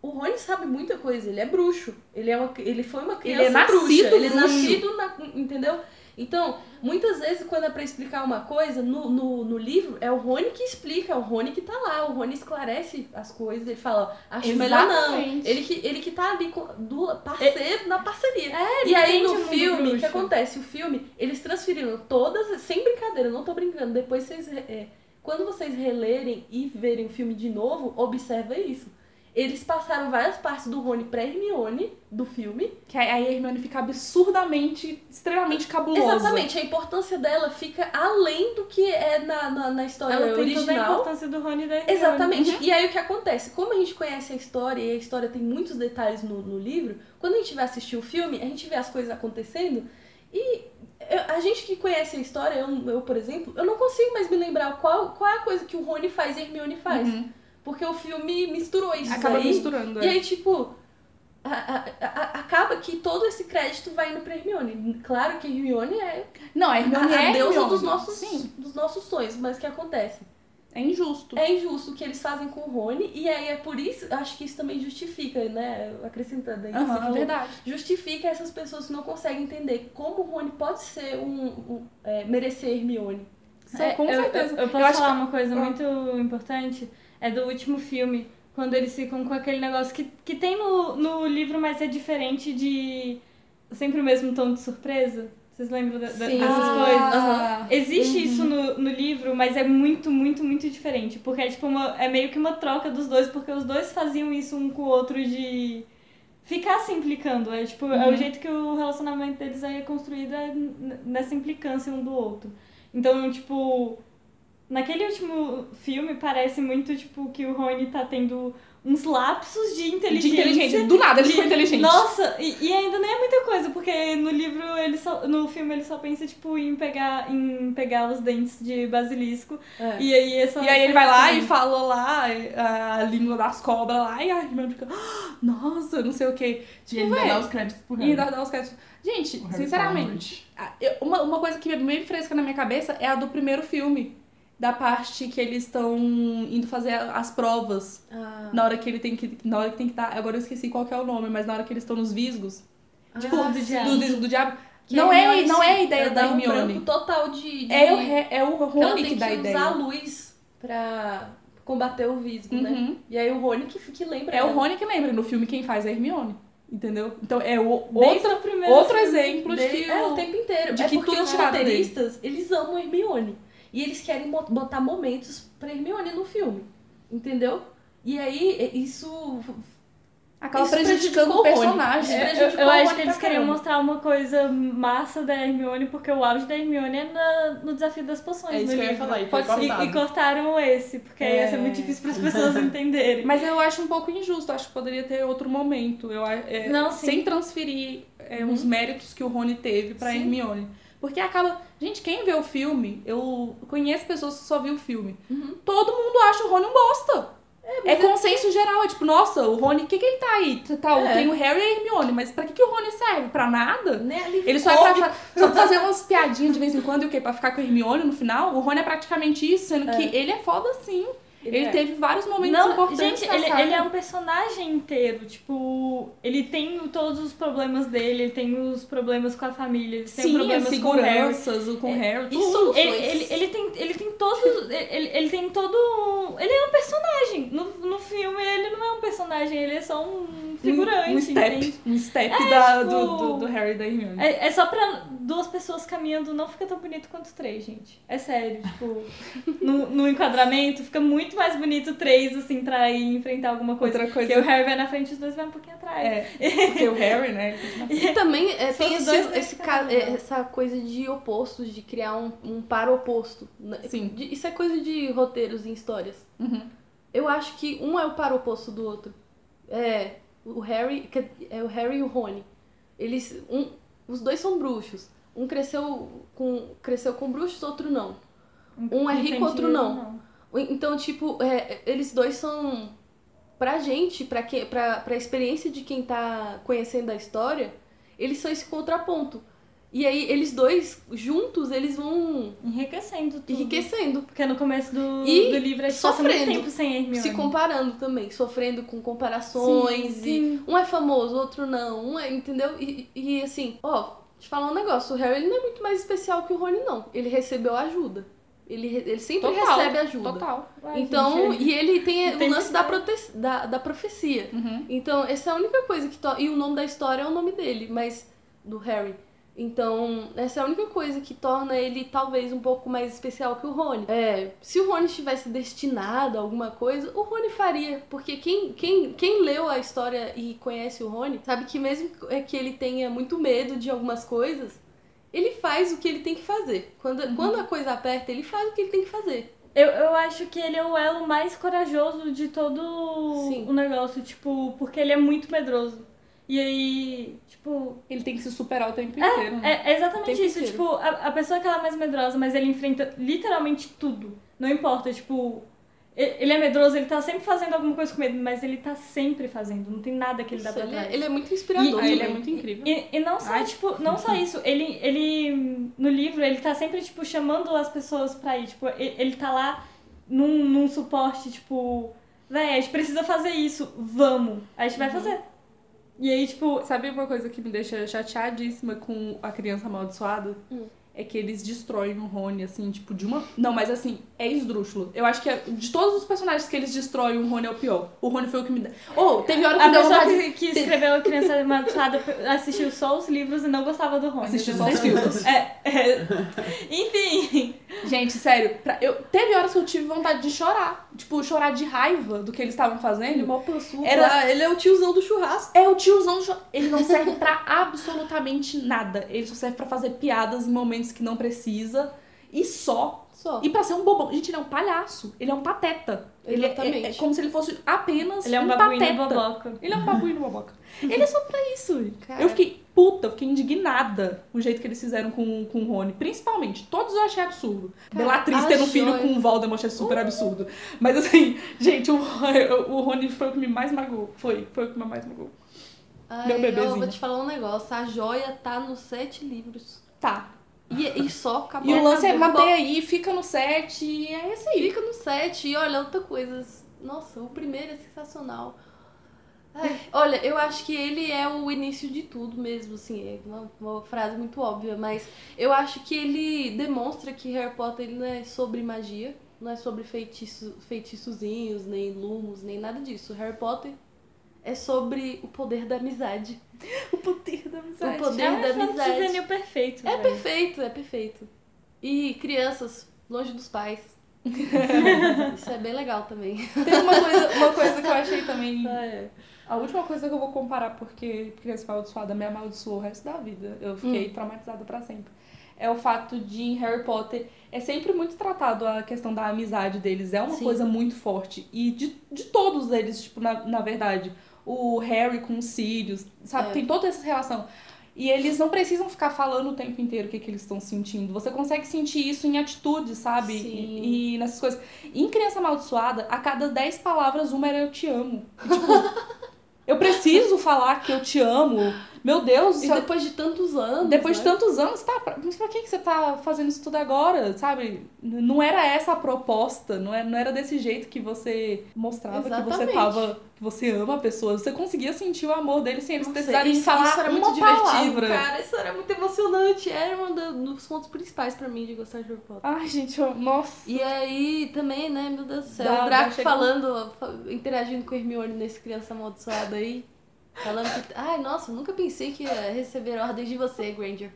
O Rony sabe muita coisa, ele é bruxo. Ele, é uma, ele foi uma criança é nascido bruxa. Ele é bruxo. nascido, na, entendeu? Então, muitas vezes, quando é pra explicar uma coisa, no, no, no livro, é o Rony que explica, é o Rony que tá lá, o Rony esclarece as coisas, ele fala, acho melhor não. Ele que, ele que tá ali com, do parceiro na parceria. É, e aí no filme, o que bruxo. acontece? O filme, eles transferiram todas, sem brincadeira, não tô brincando. Depois vocês. é, quando vocês relerem e verem o filme de novo, observa isso. Eles passaram várias partes do Rony pra Hermione do filme. Que aí a Hermione fica absurdamente, extremamente cabulosa. Exatamente, a importância dela fica além do que é na, na, na história Ela tem toda a importância do Rony e da Hermione. Exatamente. E aí o que acontece? Como a gente conhece a história e a história tem muitos detalhes no, no livro, quando a gente vai assistir o filme, a gente vê as coisas acontecendo e a gente que conhece a história, eu, eu, por exemplo, eu não consigo mais me lembrar qual, qual é a coisa que o Rony faz e a Hermione faz. Uhum. Porque o filme misturou isso Acaba daí. misturando. E é. aí, tipo, a- a- a- acaba que todo esse crédito vai indo pra Hermione. Claro que Hermione é Não, a Hermione a, a é deusa Hermione. dos nossos, Sim, dos nossos sonhos, mas o que acontece? é injusto. É injusto o que eles fazem com o Rony, e aí é por isso, acho que isso também justifica, né? Acrescentando aí, Aham, falou, verdade. justifica essas pessoas que não conseguem entender como o Rony pode ser um. um- é, merecer Hermione. São- É, com eu, certeza. Eu, eu posso acho falar que- uma coisa muito importante? É do último filme, quando eles ficam com aquele negócio que, que tem no, no livro, mas é diferente de sempre o mesmo tom de surpresa. Vocês lembram da- da- dessas Ah, coisas? Existe Uhum. isso no, no livro, mas é muito, muito, muito diferente. Porque é tipo uma, é meio que uma troca dos dois, porque os dois faziam isso um com o outro de ficar se implicando. É tipo, é Uhum. o jeito que o relacionamento deles aí é construído é nessa implicância um do outro. Então, tipo, naquele último filme parece muito, tipo, que o Rony tá tendo uns lapsos de De inteligência. Do nada ele de- ficou inteligente. Nossa, e, e ainda nem é muita coisa, porque no livro ele só, no filme ele só pensa tipo em pegar em pegar os dentes de basilisco É. e aí é só E aí ele vai lá e fala lá a língua das cobras lá e a Hermione fica, "Ah, nossa, não sei o que. E ele vai véi, dar os créditos pro E ainda dá os créditos. Gente, sinceramente, uma, uma coisa que é bem fresca na minha cabeça é a do primeiro filme. Da parte que eles estão indo fazer as provas. Ah, Na hora que ele tem que. Na hora que tem que estar. agora eu esqueci qual que é o nome, mas na hora que eles estão nos visgos. Tipo, ah, do diabo. Dos visgos do diabo. Que não a é, Hermione não é a ideia ela da um Hermione. branco total de. de- É o, Re- é o Rony que que dá a usar ideia. a luz pra combater o visgo, né? Uhum. E aí o Rony que, que lembra. É o. Rony que lembra. No filme quem faz é a Hermione. Entendeu? Então é o, outra, o primeiro outro exemplo de que. é, o- tempo inteiro. de é que porque tudo os tirado dele. roteiristas, eles amam Hermione. E eles querem botar momentos pra Hermione no filme. Entendeu? E aí, é- isso... acaba isso prejudicando o personagem. É. Eu, eu acho que eles queriam caramba. mostrar uma coisa massa da Hermione, porque o auge da Hermione é na- no desafio das poções É isso no que eu ia livro. falar. E Pode ser- E, e cortaram esse, porque aí ia ser É. muito difícil para as pessoas *laughs* entenderem. Mas eu acho um pouco injusto. Acho que poderia ter outro momento. Eu, é, Não, sim. sem transferir é, os méritos que o Rony teve pra Sim. Hermione. Porque acaba. Gente, quem vê o filme, eu conheço pessoas que só viu o filme. Uhum. Todo mundo acha o Rony um bosta. É, consenso geral, é tipo, nossa, o Rony, o que que ele tá aí? Tá, É. Tem o Harry e a Hermione, mas pra que que o Rony serve? Pra nada? Né, Ele só é pra, só pra fazer umas piadinhas de vez em quando e o quê? Pra ficar com a Hermione no final? O Rony é praticamente isso, sendo que ele é foda sim. Ele, é. teve vários momentos Não, importantes gente, ele, ele é um personagem inteiro. Tipo, ele tem todos os problemas dele, ele tem os problemas com a família, ele tem Sim, problemas as com o Harry. com o Harry, E tudo. soluções. Ele, ele, ele tem, ele tem todos. Ele, ele tem todo. Ele é um personagem. No, no filme, ele não é um personagem, ele é só um figurante. um, um step, entende? um step da, tipo- do, do, do Harry e da Hermione. É, é só pra duas pessoas caminhando, não fica tão bonito quanto três, gente. É sério, tipo, *laughs* no, no enquadramento fica muito mais bonito três, assim, pra ir enfrentar alguma coisa. Outra coisa- Porque o Harry vai na frente e os dois vai um pouquinho atrás. É, porque o Harry, né? E também é, tem esse, dois esse ca- é, essa coisa de opostos, de criar um, um par oposto. né? Sim. Isso é coisa de roteiros em histórias. Uhum. Eu acho que um é o par oposto do outro. É o Harry, que- é o Harry e o Rony. Eles, um, os dois são bruxos. Um cresceu com cresceu com bruxos, outro não. Um é rico, outro não. Então, tipo, é, eles dois são pra gente, pra que pra, pra experiência de quem tá conhecendo a história, eles são esse contraponto. E aí eles dois juntos, eles vão Enriquecendo tudo. enriquecendo, Porque no começo do, E do livro a gente passa muito sofrendo. tempo sem Hermione. se comparando também, sofrendo com comparações Sim, e sim. um é famoso, outro não, um é, entendeu? E, e assim, ó, te falar um negócio, o Harry ele não é muito mais especial que o Rony não. Ele recebeu ajuda. Ele, ele sempre Total, recebe ajuda. Total. Ai, Então, gente, e ele tem o lance da, prote... da, da profecia. Uhum. Então, essa é a única coisa que. To... E o nome da história é o nome dele, mas. do Harry. Então, essa é a única coisa que torna ele talvez um pouco mais especial que o Rony. É, se o Rony estivesse destinado a alguma coisa, o Rony faria. Porque quem, quem, quem leu a história e conhece o Rony, sabe que mesmo que ele tenha muito medo de algumas coisas, ele faz o que ele tem que fazer. Quando, quando a coisa aperta, ele faz o que ele tem que fazer. Eu, eu acho que ele é o elo mais corajoso de todo Sim. o negócio, tipo, porque ele é muito medroso. E aí, tipo. Ele tem que se superar o tempo inteiro. né? É, é exatamente isso. inteiro. Tipo, a, a pessoa que ela é mais medrosa, mas ele enfrenta literalmente tudo. Não importa, tipo. E- Ele é medroso, ele tá sempre fazendo alguma coisa com medo, mas ele tá sempre fazendo. Não tem nada que ele dá Isso, pra ele, trás. é, ele é muito inspirador. Ah, ele é muito incrível. E, e não só, Ai. tipo, não só isso, ele, ele, no livro, ele tá sempre, tipo, chamando as pessoas pra ir, tipo, ele, ele tá lá num, num suporte, tipo, véi, a gente precisa fazer isso, vamos, a gente vai fazer. E aí, tipo, Sabe uma coisa que me deixa chateadíssima com a criança amaldiçoada? Hum. É que eles destroem o Rony, assim, tipo, de uma. Não, mas assim, é esdrúxulo. Eu acho que é- de todos os personagens que eles destroem, o Rony é o pior. O Rony foi o que me deu. Oh, teve hora que a deu pessoa vontade. que, que escreveu A Criança Amaldiçoada assistiu só os livros e não gostava do Rony. Assistiu só os filmes. É, é. Enfim, Gente, sério, pra- eu, teve horas que eu tive vontade de chorar. Tipo, chorar de raiva do que eles estavam fazendo. mó Era- ele é o tiozão do churrasco. É o tiozão. cho- Ele não serve pra *laughs* absolutamente nada. Ele só serve pra fazer piadas em momentos que não precisa. E só. Só. E pra ser um bobão. Gente, ele é um palhaço. Ele é um pateta. Ele é, Exatamente. é- é como se ele fosse apenas ele é um um babuíno pateta. boboca. Ele é um babuíno boboca. *laughs* Ele é só pra isso. Cara. Eu fiquei puta, eu fiquei indignada o jeito que eles fizeram com, com o Rony. Principalmente. Todos eu achei absurdo. Cara, Bellatrix a tendo filho Joy- com o Voldemort achei super absurdo. Mas assim, *laughs* gente, o, o Rony foi o que me mais magoou. Foi, foi o que me mais magoou. Ai, Meu eu bebezinho. vou te falar um negócio. A joia tá nos sete livros. Tá. E, e só acabou. E o lance é acabou. manter aí, fica no set e é isso aí. Fica no set. E olha, outra coisa. Nossa, o primeiro é sensacional. Ai, olha, eu acho que ele é o início de tudo mesmo, assim, é uma, uma frase muito óbvia, mas eu acho que ele demonstra que Harry Potter ele não é sobre magia, não é sobre feitiço, feitiçozinhos, nem lumos, nem nada disso. Harry Potter é sobre o poder da amizade. *laughs* O poder da amizade. O poder É da amizade. juvenil perfeito. É velho. perfeito, é perfeito. E crianças, longe dos pais. *laughs* Isso é bem legal também. Tem uma coisa, uma coisa que eu achei também. *laughs* É. A última coisa que eu vou comparar, porque criança amaldiçoada me amaldiçoou o resto da vida. Eu fiquei Hum. traumatizada pra sempre. É o fato de em Harry Potter é sempre muito tratado a questão da amizade deles. É uma Sim. coisa muito forte. E de, de todos eles, tipo, na, na verdade. O Harry com o Sirius, sabe? É. Tem toda essa relação. E eles não precisam ficar falando o tempo inteiro o que, que eles estão sentindo. Você consegue sentir isso em atitudes, sabe? E, e nessas coisas. E em Criança Amaldiçoada, a cada 10 palavras, uma era eu te amo. E, tipo, *laughs* eu preciso falar que eu te amo. Meu Deus, E eu- depois de tantos anos. depois de né? tantos anos, tá, pra, mas pra que, você tá fazendo isso tudo agora, sabe? Não era essa a proposta, não era, não era desse jeito que você mostrava que você Exatamente. tava, que você ama a pessoa. Você conseguia sentir o amor deles sem eles Nossa, precisarem isso, falar isso era uma muito divertido, cara. Isso era muito emocionante. Era um dos pontos principais pra mim de gostar de Harry Potter. Ai, gente, eu, nossa. E aí também, né, meu Deus do céu, Dá- o Draco chega- falando, fa- interagindo com a Hermione nesse criança amaldiçoada aí. Falando que, ai, nossa, nunca pensei que ia receber ordens de você, Granger.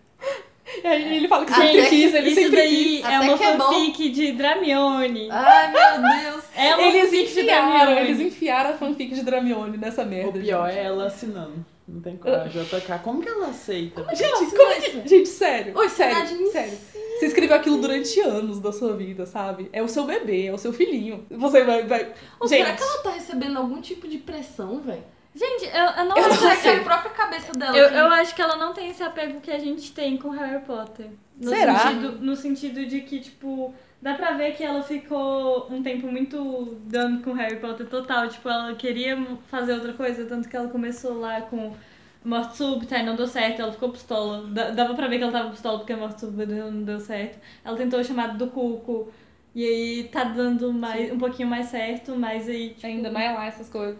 E aí ele fala que Até sempre quis, ele Isso sempre daí quis. é uma é bom. fanfic de Dramione. Ai, meu Deus. É uma Eles fanfic de enfiaram, Dramione. eles enfiaram a fanfic de Dramione nessa O merda. pior gente. é ela assinando. Não tem coragem. JK, como que ela aceita? Gente, como que... Gente, sério. Oi, sério, sério. Você escreveu aquilo durante anos da sua vida, sabe? É o seu bebê, é o seu filhinho. Você vai. vai... Ou gente, será que ela tá recebendo algum tipo de pressão, velho? Gente, eu, eu não Eu acho não Será que é sei. a própria cabeça dela? Eu, eu acho que ela não tem esse apego que a gente tem com Harry Potter. No Será? Sentido, no sentido de que, tipo, dá pra ver que ela ficou um tempo muito dando com Harry Potter total. Tipo, ela queria fazer outra coisa, tanto que ela começou lá com Morte Súbita e não deu certo, ela ficou pistola. Da- Dava pra ver que ela tava pistola porque a Morte Súbita não deu certo. Ela tentou o chamado do Cuco. E aí tá dando mais, um pouquinho mais certo, mas aí, tipo, Ainda é lá essas coisas.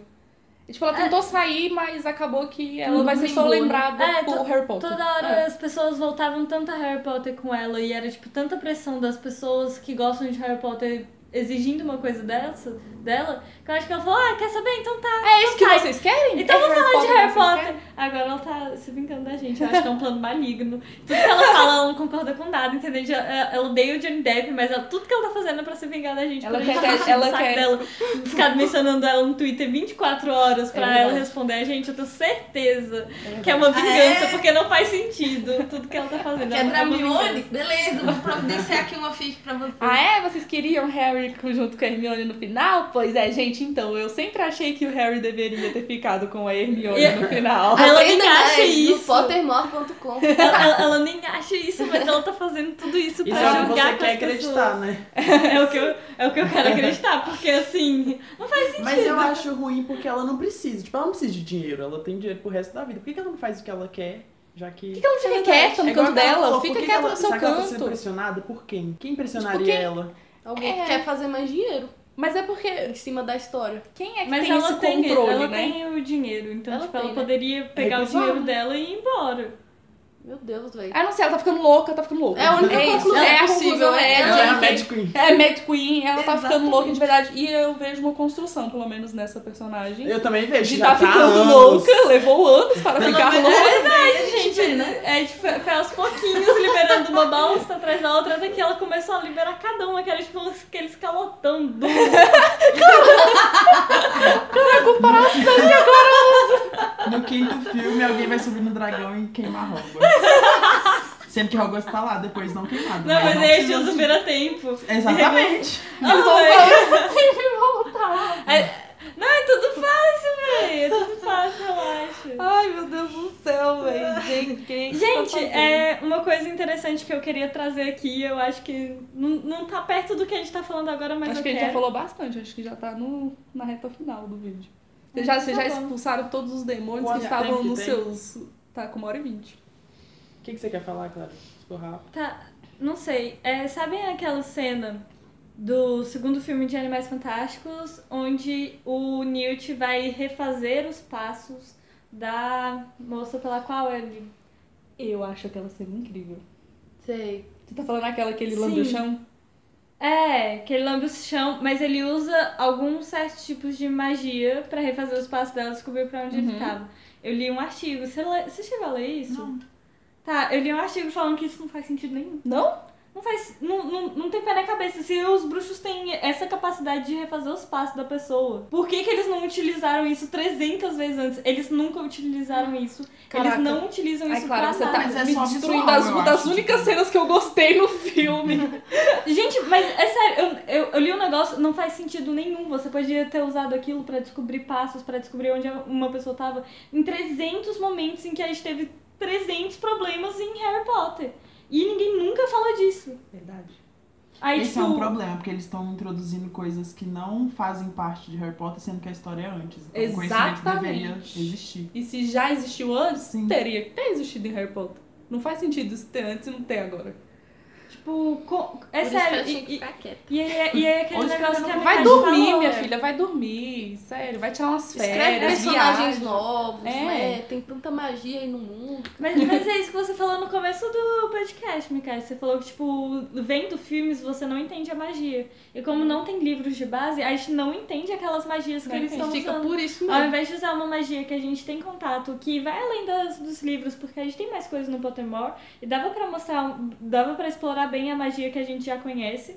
E, tipo, ela tentou sair, mas acabou que ela Tudo vai ser só lembrada É, por Harry Potter. Toda hora É. as pessoas voltavam tanto a Harry Potter com ela e era tipo tanta pressão das pessoas que gostam de Harry Potter exigindo uma coisa dessa, dela, eu acho que ela falou, ah, quer saber? Então tá. É isso que tá. vocês querem? Então É vamos falar de Harry Potter. querem? Agora ela tá se brincando da gente. Eu acho que é um plano maligno. Tudo que ela fala, ela não concorda com nada, entendeu? Já- Ela odeia o Johnny Depp, mas ela- tudo que ela tá fazendo é pra se vingar da gente. Ela quer gente que- encher o ela quer- dela. Ficar mencionando ela no Twitter 24 horas pra É ela responder a gente. Eu tenho certeza que é uma vingança, porque não faz sentido tudo que ela tá fazendo. Que é É uma- é uma Dramione? vingança. Beleza, vou providenciar aqui uma fic pra você. Ah, é? Vocês queriam Harry junto com a Hermione no final? Pois é, gente, então, eu sempre achei que o Harry deveria ter ficado com a Hermione E- no final. Ela nem acha mais no isso. pottermore.com. Ela, ela- nem acha isso, mas ela tá fazendo tudo isso pra Isso é o que jogar você com quer as acreditar, né? *laughs* É o, que eu, é o que eu quero acreditar, porque assim, não faz sentido. Mas eu acho ruim porque ela não precisa. Tipo, ela não precisa de dinheiro. Ela tem dinheiro pro resto da vida. Por que ela não faz o que ela quer? Já que. Por que, ela não fica É quieta no É canto ela dela? falou, Fica quieta no seu será que ela tá sendo canto. pressionada por quem? Quem pressionaria Tipo, quem- ela? Alguém É. que quer fazer mais dinheiro Mas é porque em cima da história. quem é que Mas tem ela esse tem, controle, ela né? tem o dinheiro, então Ela tipo, tem, ela né? poderia pegar o Recusar, dinheiro dela e ir embora. Meu Deus, velho. Ah, não sei, ela tá ficando louca, tá ficando louca. É a única é isso, conclusão é a possível, conclusão, é- é, Ela é a Mad Queen. É Mad Queen, ela tá ficando Exatamente. louca de verdade. E eu vejo uma construção, pelo menos, nessa personagem. Eu também vejo. de já tá tá ficando anos. louca, levou anos para Pelo ficar menos- louca. É verdade, a gente gente. vê, né? É, tipo, foi aos pouquinhos liberando uma bosta atrás da outra, até que ela começou a liberar cada uma, que era tipo aqueles calotão duro. No quinto filme, alguém vai subir no dragão e queimar Hogwarts. *laughs* Sendo que Hogwarts tá lá depois, não queimado. Não, mas não aí eles subir. vira tempo. Exatamente. Eles vão É- Não, é tudo fácil, velho. É tudo fácil, relaxa. Ai, meu Deus do céu, velho. Gente, que tá Gente, fazendo? é uma coisa interessante que eu queria trazer aqui, eu acho que não, não tá perto do que a gente tá falando agora, mas Acho eu que a gente quero. já falou bastante, acho que já tá no, na reta final do vídeo. Vocês já, vocês já tá bom. expulsaram todos os demônios que estavam nos seus. Tá com uma hora e vinte. O que, que você quer falar, Clara? For rápido. Tá, não sei. É, sabem aquela cena do segundo filme de Animais Fantásticos, onde o Newt vai refazer os passos da moça pela qual ele. Eu acho aquela cena incrível. Sei. Você tá falando aquela que ele lambe o Sim. chão? É, que ele lambe o chão, mas ele usa alguns certos tipos de magia pra refazer os passos dela e descobrir pra onde ele Uhum. tava. Eu li um artigo. Você, lê- você chegou a ler isso? Não. Tá, eu li um artigo falando que isso não faz sentido nenhum. Não? Não faz. Não, não, não tem pé na cabeça. Se os bruxos têm essa capacidade de refazer os passos da pessoa, por que, que eles não utilizaram isso 300 vezes antes? Eles nunca utilizaram isso. Caraca. Eles não utilizam Ai, isso Clara, pra você tá nada. Mas é me só destruindo visual, das, uma únicas cenas que eu gostei no filme. *laughs* Gente, mas é sério, eu, eu, eu li um negócio, não faz sentido nenhum. Você podia ter usado aquilo pra descobrir passos, pra descobrir onde uma pessoa tava, em 300 momentos em que a gente teve 300 problemas em Harry Potter. E ninguém nunca fala disso. Verdade. Aí, Esse tipo, é um problema, porque eles estão introduzindo coisas que não fazem parte de Harry Potter, sendo que a história é antes. Então o conhecimento deveria Exatamente. existir. E se já existiu antes, Sim. teria que ter existido em Harry Potter. Não faz sentido isso ter antes e não ter agora. Tipo, co- é Por isso que sério. ela tinha que E, ficar quieta. e, e, é- e é aquele Ou negócio que a escrevendo- Vai dormir, falou, minha é. filha, vai dormir. Sério, vai tirar umas Escreve férias, personagens viaja. novos, É. né? Tem tanta magia aí no mundo. Mas, mas é isso que você falou no começo do podcast, Mikael. Você falou que, tipo, vendo filmes você não entende a magia. E como não tem livros de base, a gente não entende aquelas magias que Não eles estão Fica usando. por isso Ao mesmo. invés de usar uma magia que a gente tem contato, que vai além das, dos livros, porque a gente tem mais coisas no Pottermore, e dava pra mostrar, dava pra explorar bem a magia que a gente já conhece,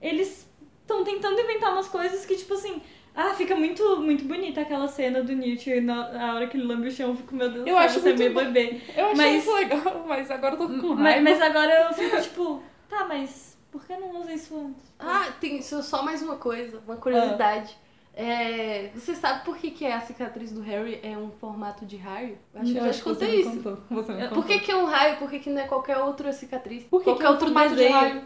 eles estão tentando inventar umas coisas que, tipo assim, ah, fica muito, muito bonita aquela cena do Newt na, hora que ele lambe o chão, eu fico, meu Deus do Eu acho você é muito meio bebê. Eu achei Mas- isso legal, *laughs* mas agora eu tô com Mas, raiva. mas agora eu fico, tipo, tá, mas por que não usa isso antes? Ah, tem só só mais uma coisa, uma curiosidade. É, você sabe por que, que a cicatriz do Harry é um formato de raio? Eu acho que eu já te contei isso. contou, Você me Por contou. que, que é um raio? Por que, que não é qualquer outra cicatriz? Por que qualquer que é um outro de desenho? raio?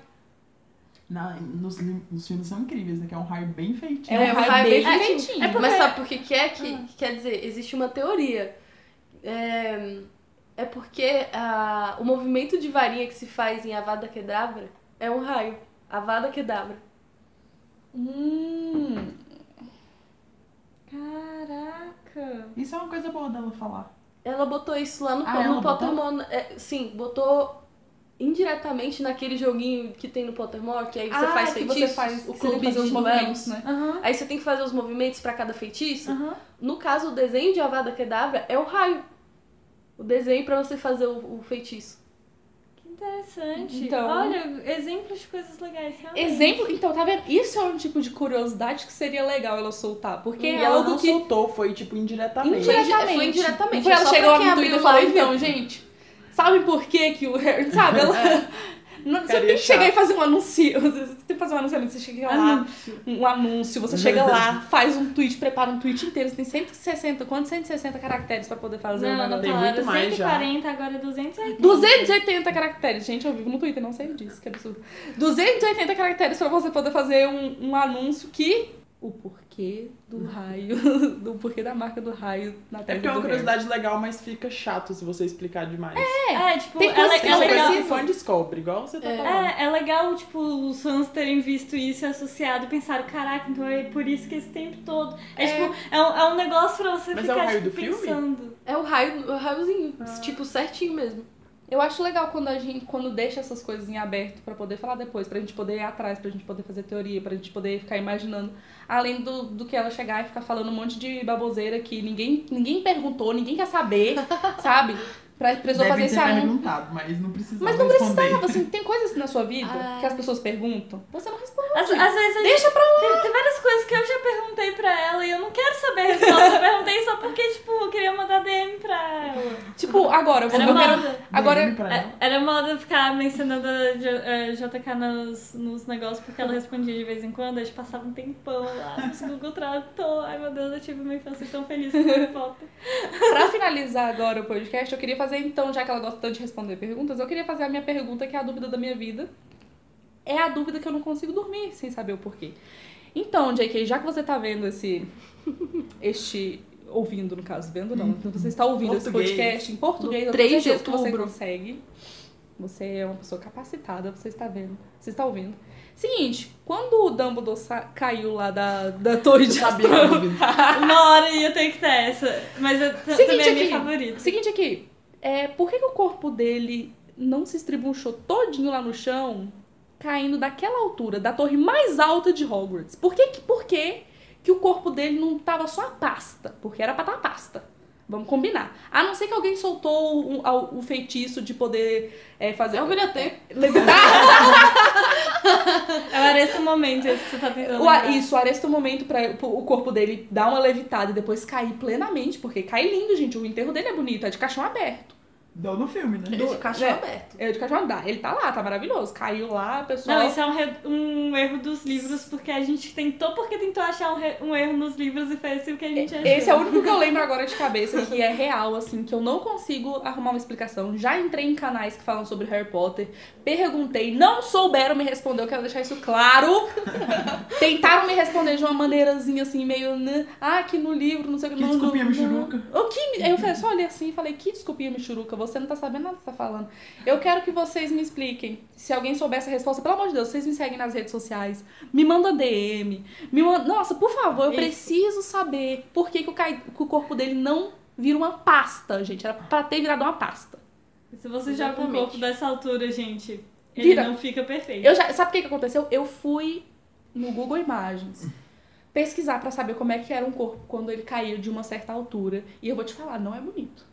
Na, nos, li- nos filmes são incríveis, né? Que é um raio bem feitinho. É um raio bem feitinho. É porque- Mas sabe por que, que é? Que, Ah. que quer dizer, existe uma teoria. É, é porque ah, o movimento de varinha que se faz em Avada Kedavra é um raio. Avada Kedavra. Hum, Caraca! Isso é uma coisa boa dela falar. Ela botou isso lá no, Ah, no? Pottermore. é, sim, botou indiretamente naquele joguinho que tem no Pottermore, que aí você ah, faz feitiços, você faz, o que você tem clube que fazer de os duelos. movimentos, né? Aham, Aí você tem que fazer os movimentos pra cada feitiço. aham. No caso, o desenho de Avada Kedavra é o raio. O desenho pra você fazer o, o feitiço. Interessante. Então- Olha, exemplos de coisas legais, realmente. Exemplo, então, tá vendo? Isso é um tipo de curiosidade que seria legal ela soltar, porque E é ela algo não que soltou, foi tipo indiretamente. indiretamente. Foi indiretamente, Foi é ela só chegou lá no Twitter e falou, então, gente, sabe por que que o Harry, *laughs* sabe? Ela... Não, você tem que chegar e fazer um anúncio. *laughs* Você tem que fazer um anúncio, você chega lá, Anúncio. um anúncio, você chega lá, faz um tweet, prepara um tweet inteiro, você tem 160, quantos 160 caracteres pra poder fazer um Não, não negócio? Tem muito mais já. 140, agora é 280. 280 caracteres. Gente, eu vivo no Twitter, não sei disso, que absurdo. 280 caracteres pra você poder fazer um, um anúncio que. O porquê do raio. *laughs* Do porquê da marca do raio na É testa porque é uma Harry. curiosidade legal, mas fica chato se você explicar demais. É, tipo, Tem é, que é não legal. o fã descobre, igual você tá É. falando. É, é legal, tipo, os fãs terem visto isso e associado e pensaram, caraca, então é por isso que esse tempo todo. É, É. tipo, é um, é um negócio pra você Mas é o ficar raio tipo, do filme? pensando. É o raio, o raiozinho, Ah. tipo, certinho mesmo. Eu acho legal quando a gente quando deixa essas coisas em aberto pra poder falar depois, pra gente poder ir atrás, pra gente poder fazer teoria, pra gente poder ficar imaginando, além do, do que ela chegar e ficar falando um monte de baboseira que ninguém, ninguém perguntou, ninguém quer saber, *laughs* sabe? Pra, precisou Deve fazer ter esse perguntado, mas não precisava Mas não responder. precisava, assim, tem coisas na sua vida Ah. que as pessoas perguntam, você não. Às, às vezes a Deixa pra tem, tem várias coisas que eu já perguntei pra ela e eu não quero saber a resposta. Eu perguntei só porque, tipo, eu queria mandar DM pra ela. Tipo, agora, eu vou Era eu quero- moda. Agora, É. Era moda ficar mencionando a JK nos, nos negócios porque ela respondia de vez em quando, a gente passava um tempão lá no Google Tradutor. Ai meu Deus, eu tive uma infância tão feliz com Harry Potter. pra finalizar agora o podcast, eu queria fazer então, já que ela gosta tanto de responder perguntas, eu queria fazer a minha pergunta, que é a dúvida da minha vida. É a dúvida que eu não consigo dormir sem saber o porquê. Então, JK, já que você tá vendo esse. *laughs* este. ouvindo, no caso, vendo não. Então você está ouvindo esse Português. podcast em português, No eu tenho 3 de certeza que você consegue. Você é uma pessoa capacitada, você está vendo. Você está ouvindo. Seguinte, quando o Dumbledore sa- caiu lá da, da torre de sabia. *laughs* Uma hora ia ter que ter essa, mas eu, t- Seguinte também é minha aqui. favorita. Seguinte aqui, é, por que, que o corpo dele não se estribunchou todinho lá no chão, caindo daquela altura, da torre mais alta de Hogwarts? Por que, que- por que, que o corpo dele não tava só a pasta? Porque era pra estar a pasta. Vamos combinar. A não ser que alguém soltou o, o- o feitiço de poder é, fazer. É um bilheteiro. Levitar. *laughs* É o aresto momento esse que você tá tentando. O, isso, aresta o momento pra o corpo dele dar uma levitada e depois cair plenamente, porque cai lindo, gente. O enterro dele é bonito, é de caixão aberto. Deu no filme, né? É de caixão é. aberto. É de cachorro andar. Ele tá lá, tá maravilhoso. Caiu lá, pessoal. Não, isso é um, re- um erro dos livros, porque a gente tentou porque tentou achar um, re- um erro nos livros e fez assim o que a gente achou. Esse é o único que eu lembro agora de cabeça que é real, assim, que eu não consigo arrumar uma explicação. Já entrei em canais que falam sobre Harry Potter, perguntei, não souberam me responder, eu quero deixar isso claro. *laughs* Tentaram me responder de uma maneirazinha assim, meio. né, Ah, que no livro, não sei o que. Que não, desculpinha, não, Michuruca. não. O que. eu falei, só olhei assim e falei, que desculpinha, Michuruca, você não tá sabendo nada que você tá falando. Eu quero que vocês me expliquem. Se alguém souber essa resposta, pelo amor de Deus, vocês me seguem nas redes sociais, me manda DM, me manda... Nossa, por favor, eu Isso. preciso saber por que, que, o, cai- que o corpo dele não vira uma pasta, gente. Era pra ter virado uma pasta. Se você joga um corpo dessa altura, gente, ele Vira. não fica perfeito. Eu já, sabe o que, que aconteceu? Eu fui no Google Imagens pesquisar pra saber como é que era um corpo quando ele caía de uma certa altura. E eu vou te falar, não é bonito.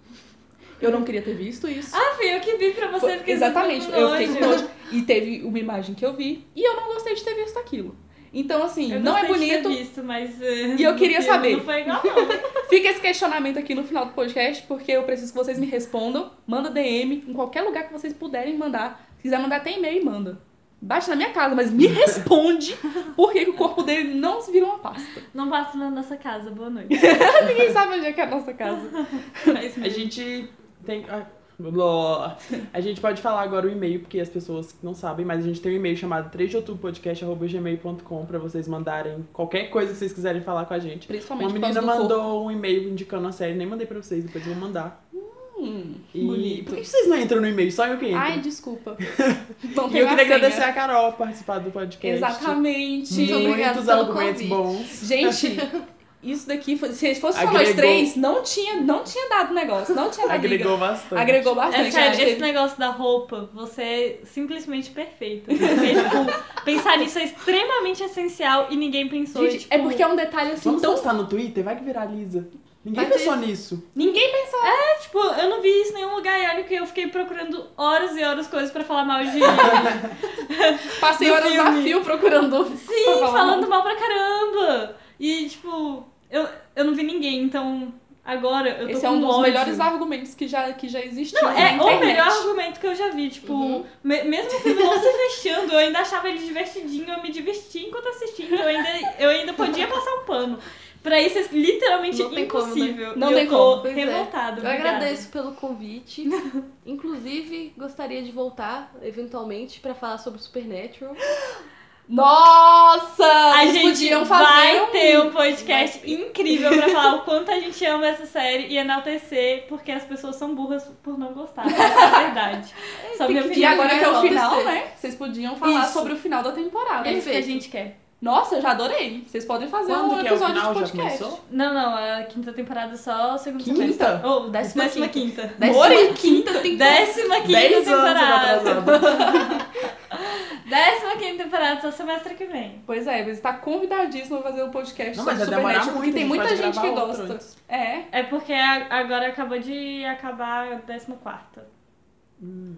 Eu não queria ter visto isso. Ah, fui eu que vi pra você, porque exatamente, eu fiquei com nojo. E teve uma imagem que eu vi e eu não gostei de ter visto aquilo. Então, assim, Eu não é gostei de ter bonito. visto, mas, eh, E eu queria saber. Não foi igual, não. *laughs* Fica esse questionamento aqui no final do podcast, porque eu preciso que vocês me respondam. Manda DM em qualquer lugar que vocês puderem mandar. Se quiser mandar até e-mail, manda. Bate na minha casa, mas me *laughs* responde por que que o corpo dele não se vira uma pasta. Não passa na nossa casa, boa noite. *laughs* Ninguém sabe onde é que é a nossa casa. Mas, A gente tem. ah. A gente pode falar agora o e-mail, porque as pessoas não sabem, mas a gente tem um e-mail chamado 3 de outubro podcast.gmail.com pra vocês mandarem qualquer coisa que vocês quiserem falar com a gente. Principalmente Uma menina do corpo. mandou um e-mail indicando a série, nem mandei pra vocês, depois eu vou mandar. Hum, E bonito. por que vocês não entram no e-mail? Só eu que entro. Ai, desculpa. *laughs* Não e tenho eu queria agradecer a Carol por participar do podcast. Exatamente. Muito obrigada Muitos pelo argumentos bons. Gente, *laughs* isso daqui, se fosse só nós Agregou. três, não tinha, não tinha dado negócio. Não tinha dado liga. Agregou bastante. Agregou bastante. É sério, esse negócio da roupa, você é simplesmente perfeita. *laughs* Porque, tipo, pensar nisso é extremamente essencial e ninguém pensou. e, Gente, tipo, é porque é um detalhe assim Vamos tão. postar no Twitter? Vai que viraliza. Ninguém ter- pensou nisso. Ninguém pensou. Tipo, eu não vi isso em nenhum lugar e olha que eu fiquei procurando horas e horas coisas pra falar mal de. *laughs* Passei horas a fio procurando. Sim, falando mal pra caramba! E, tipo, eu, eu não vi ninguém, então agora eu tô Esse com é um dos ódio. melhores argumentos que já, que já existiu. Não, é o melhor argumento que eu já vi. Tipo, Uhum. me- mesmo o filme não se fechando, eu ainda achava ele divertidinho, eu me divertia enquanto assistia, então eu ainda, eu ainda podia passar um pano. Pra isso é literalmente Não tem como, né? impossível. Não e tem eu tô como. Pois é. Eu obrigada. agradeço pelo convite. *laughs* Inclusive, gostaria de voltar, eventualmente, pra falar sobre Supernatural. *gasps* Nossa! A gente podiam fazer vai um... ter um podcast incrível pra falar o quanto a gente ama essa série e enaltecer porque as pessoas são burras por não gostar. Essa é a verdade. *laughs* Só minha E agora que é o final, acontecer. né? Vocês podiam falar Isso. sobre o final da temporada. É isso que a gente quer. Nossa, eu já adorei. Vocês podem fazer Quando um que é o episódio final? de Já podcast. começou? Não, não, a quinta temporada só o segundo Quinta? semestre. Ou Décima décima, quinta. Mori? quinta temporada. Décima quinta 10 anos temporada. *laughs* Décima quinta temporada, só semestre que vem. Pois é, mas tá convidadíssimo a fazer um podcast Não, sobre mas muito, porque tem muita gente que gravar outro gosta. antes. É. É porque agora acabou de acabar a décima quarta. Hum,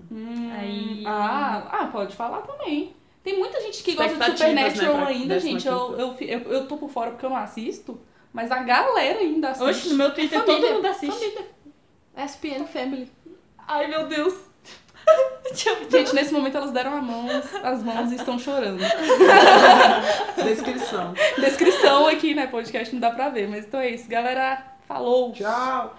Aí- Ah, ah, pode falar também. Tem muita gente que gosta de Supernatural né, pra ainda, gente. Eu, eu, eu, eu tô por fora porque eu não assisto, mas a galera ainda assiste. Oxe, no meu Twitter Família. todo mundo assiste. SPN Family. Ai, meu Deus. *laughs* Gente, nesse momento elas deram a mão, as mãos e estão chorando. *laughs* Descrição. Descrição aqui, né? Podcast não dá pra ver, mas então é isso. Galera, falou. Tchau.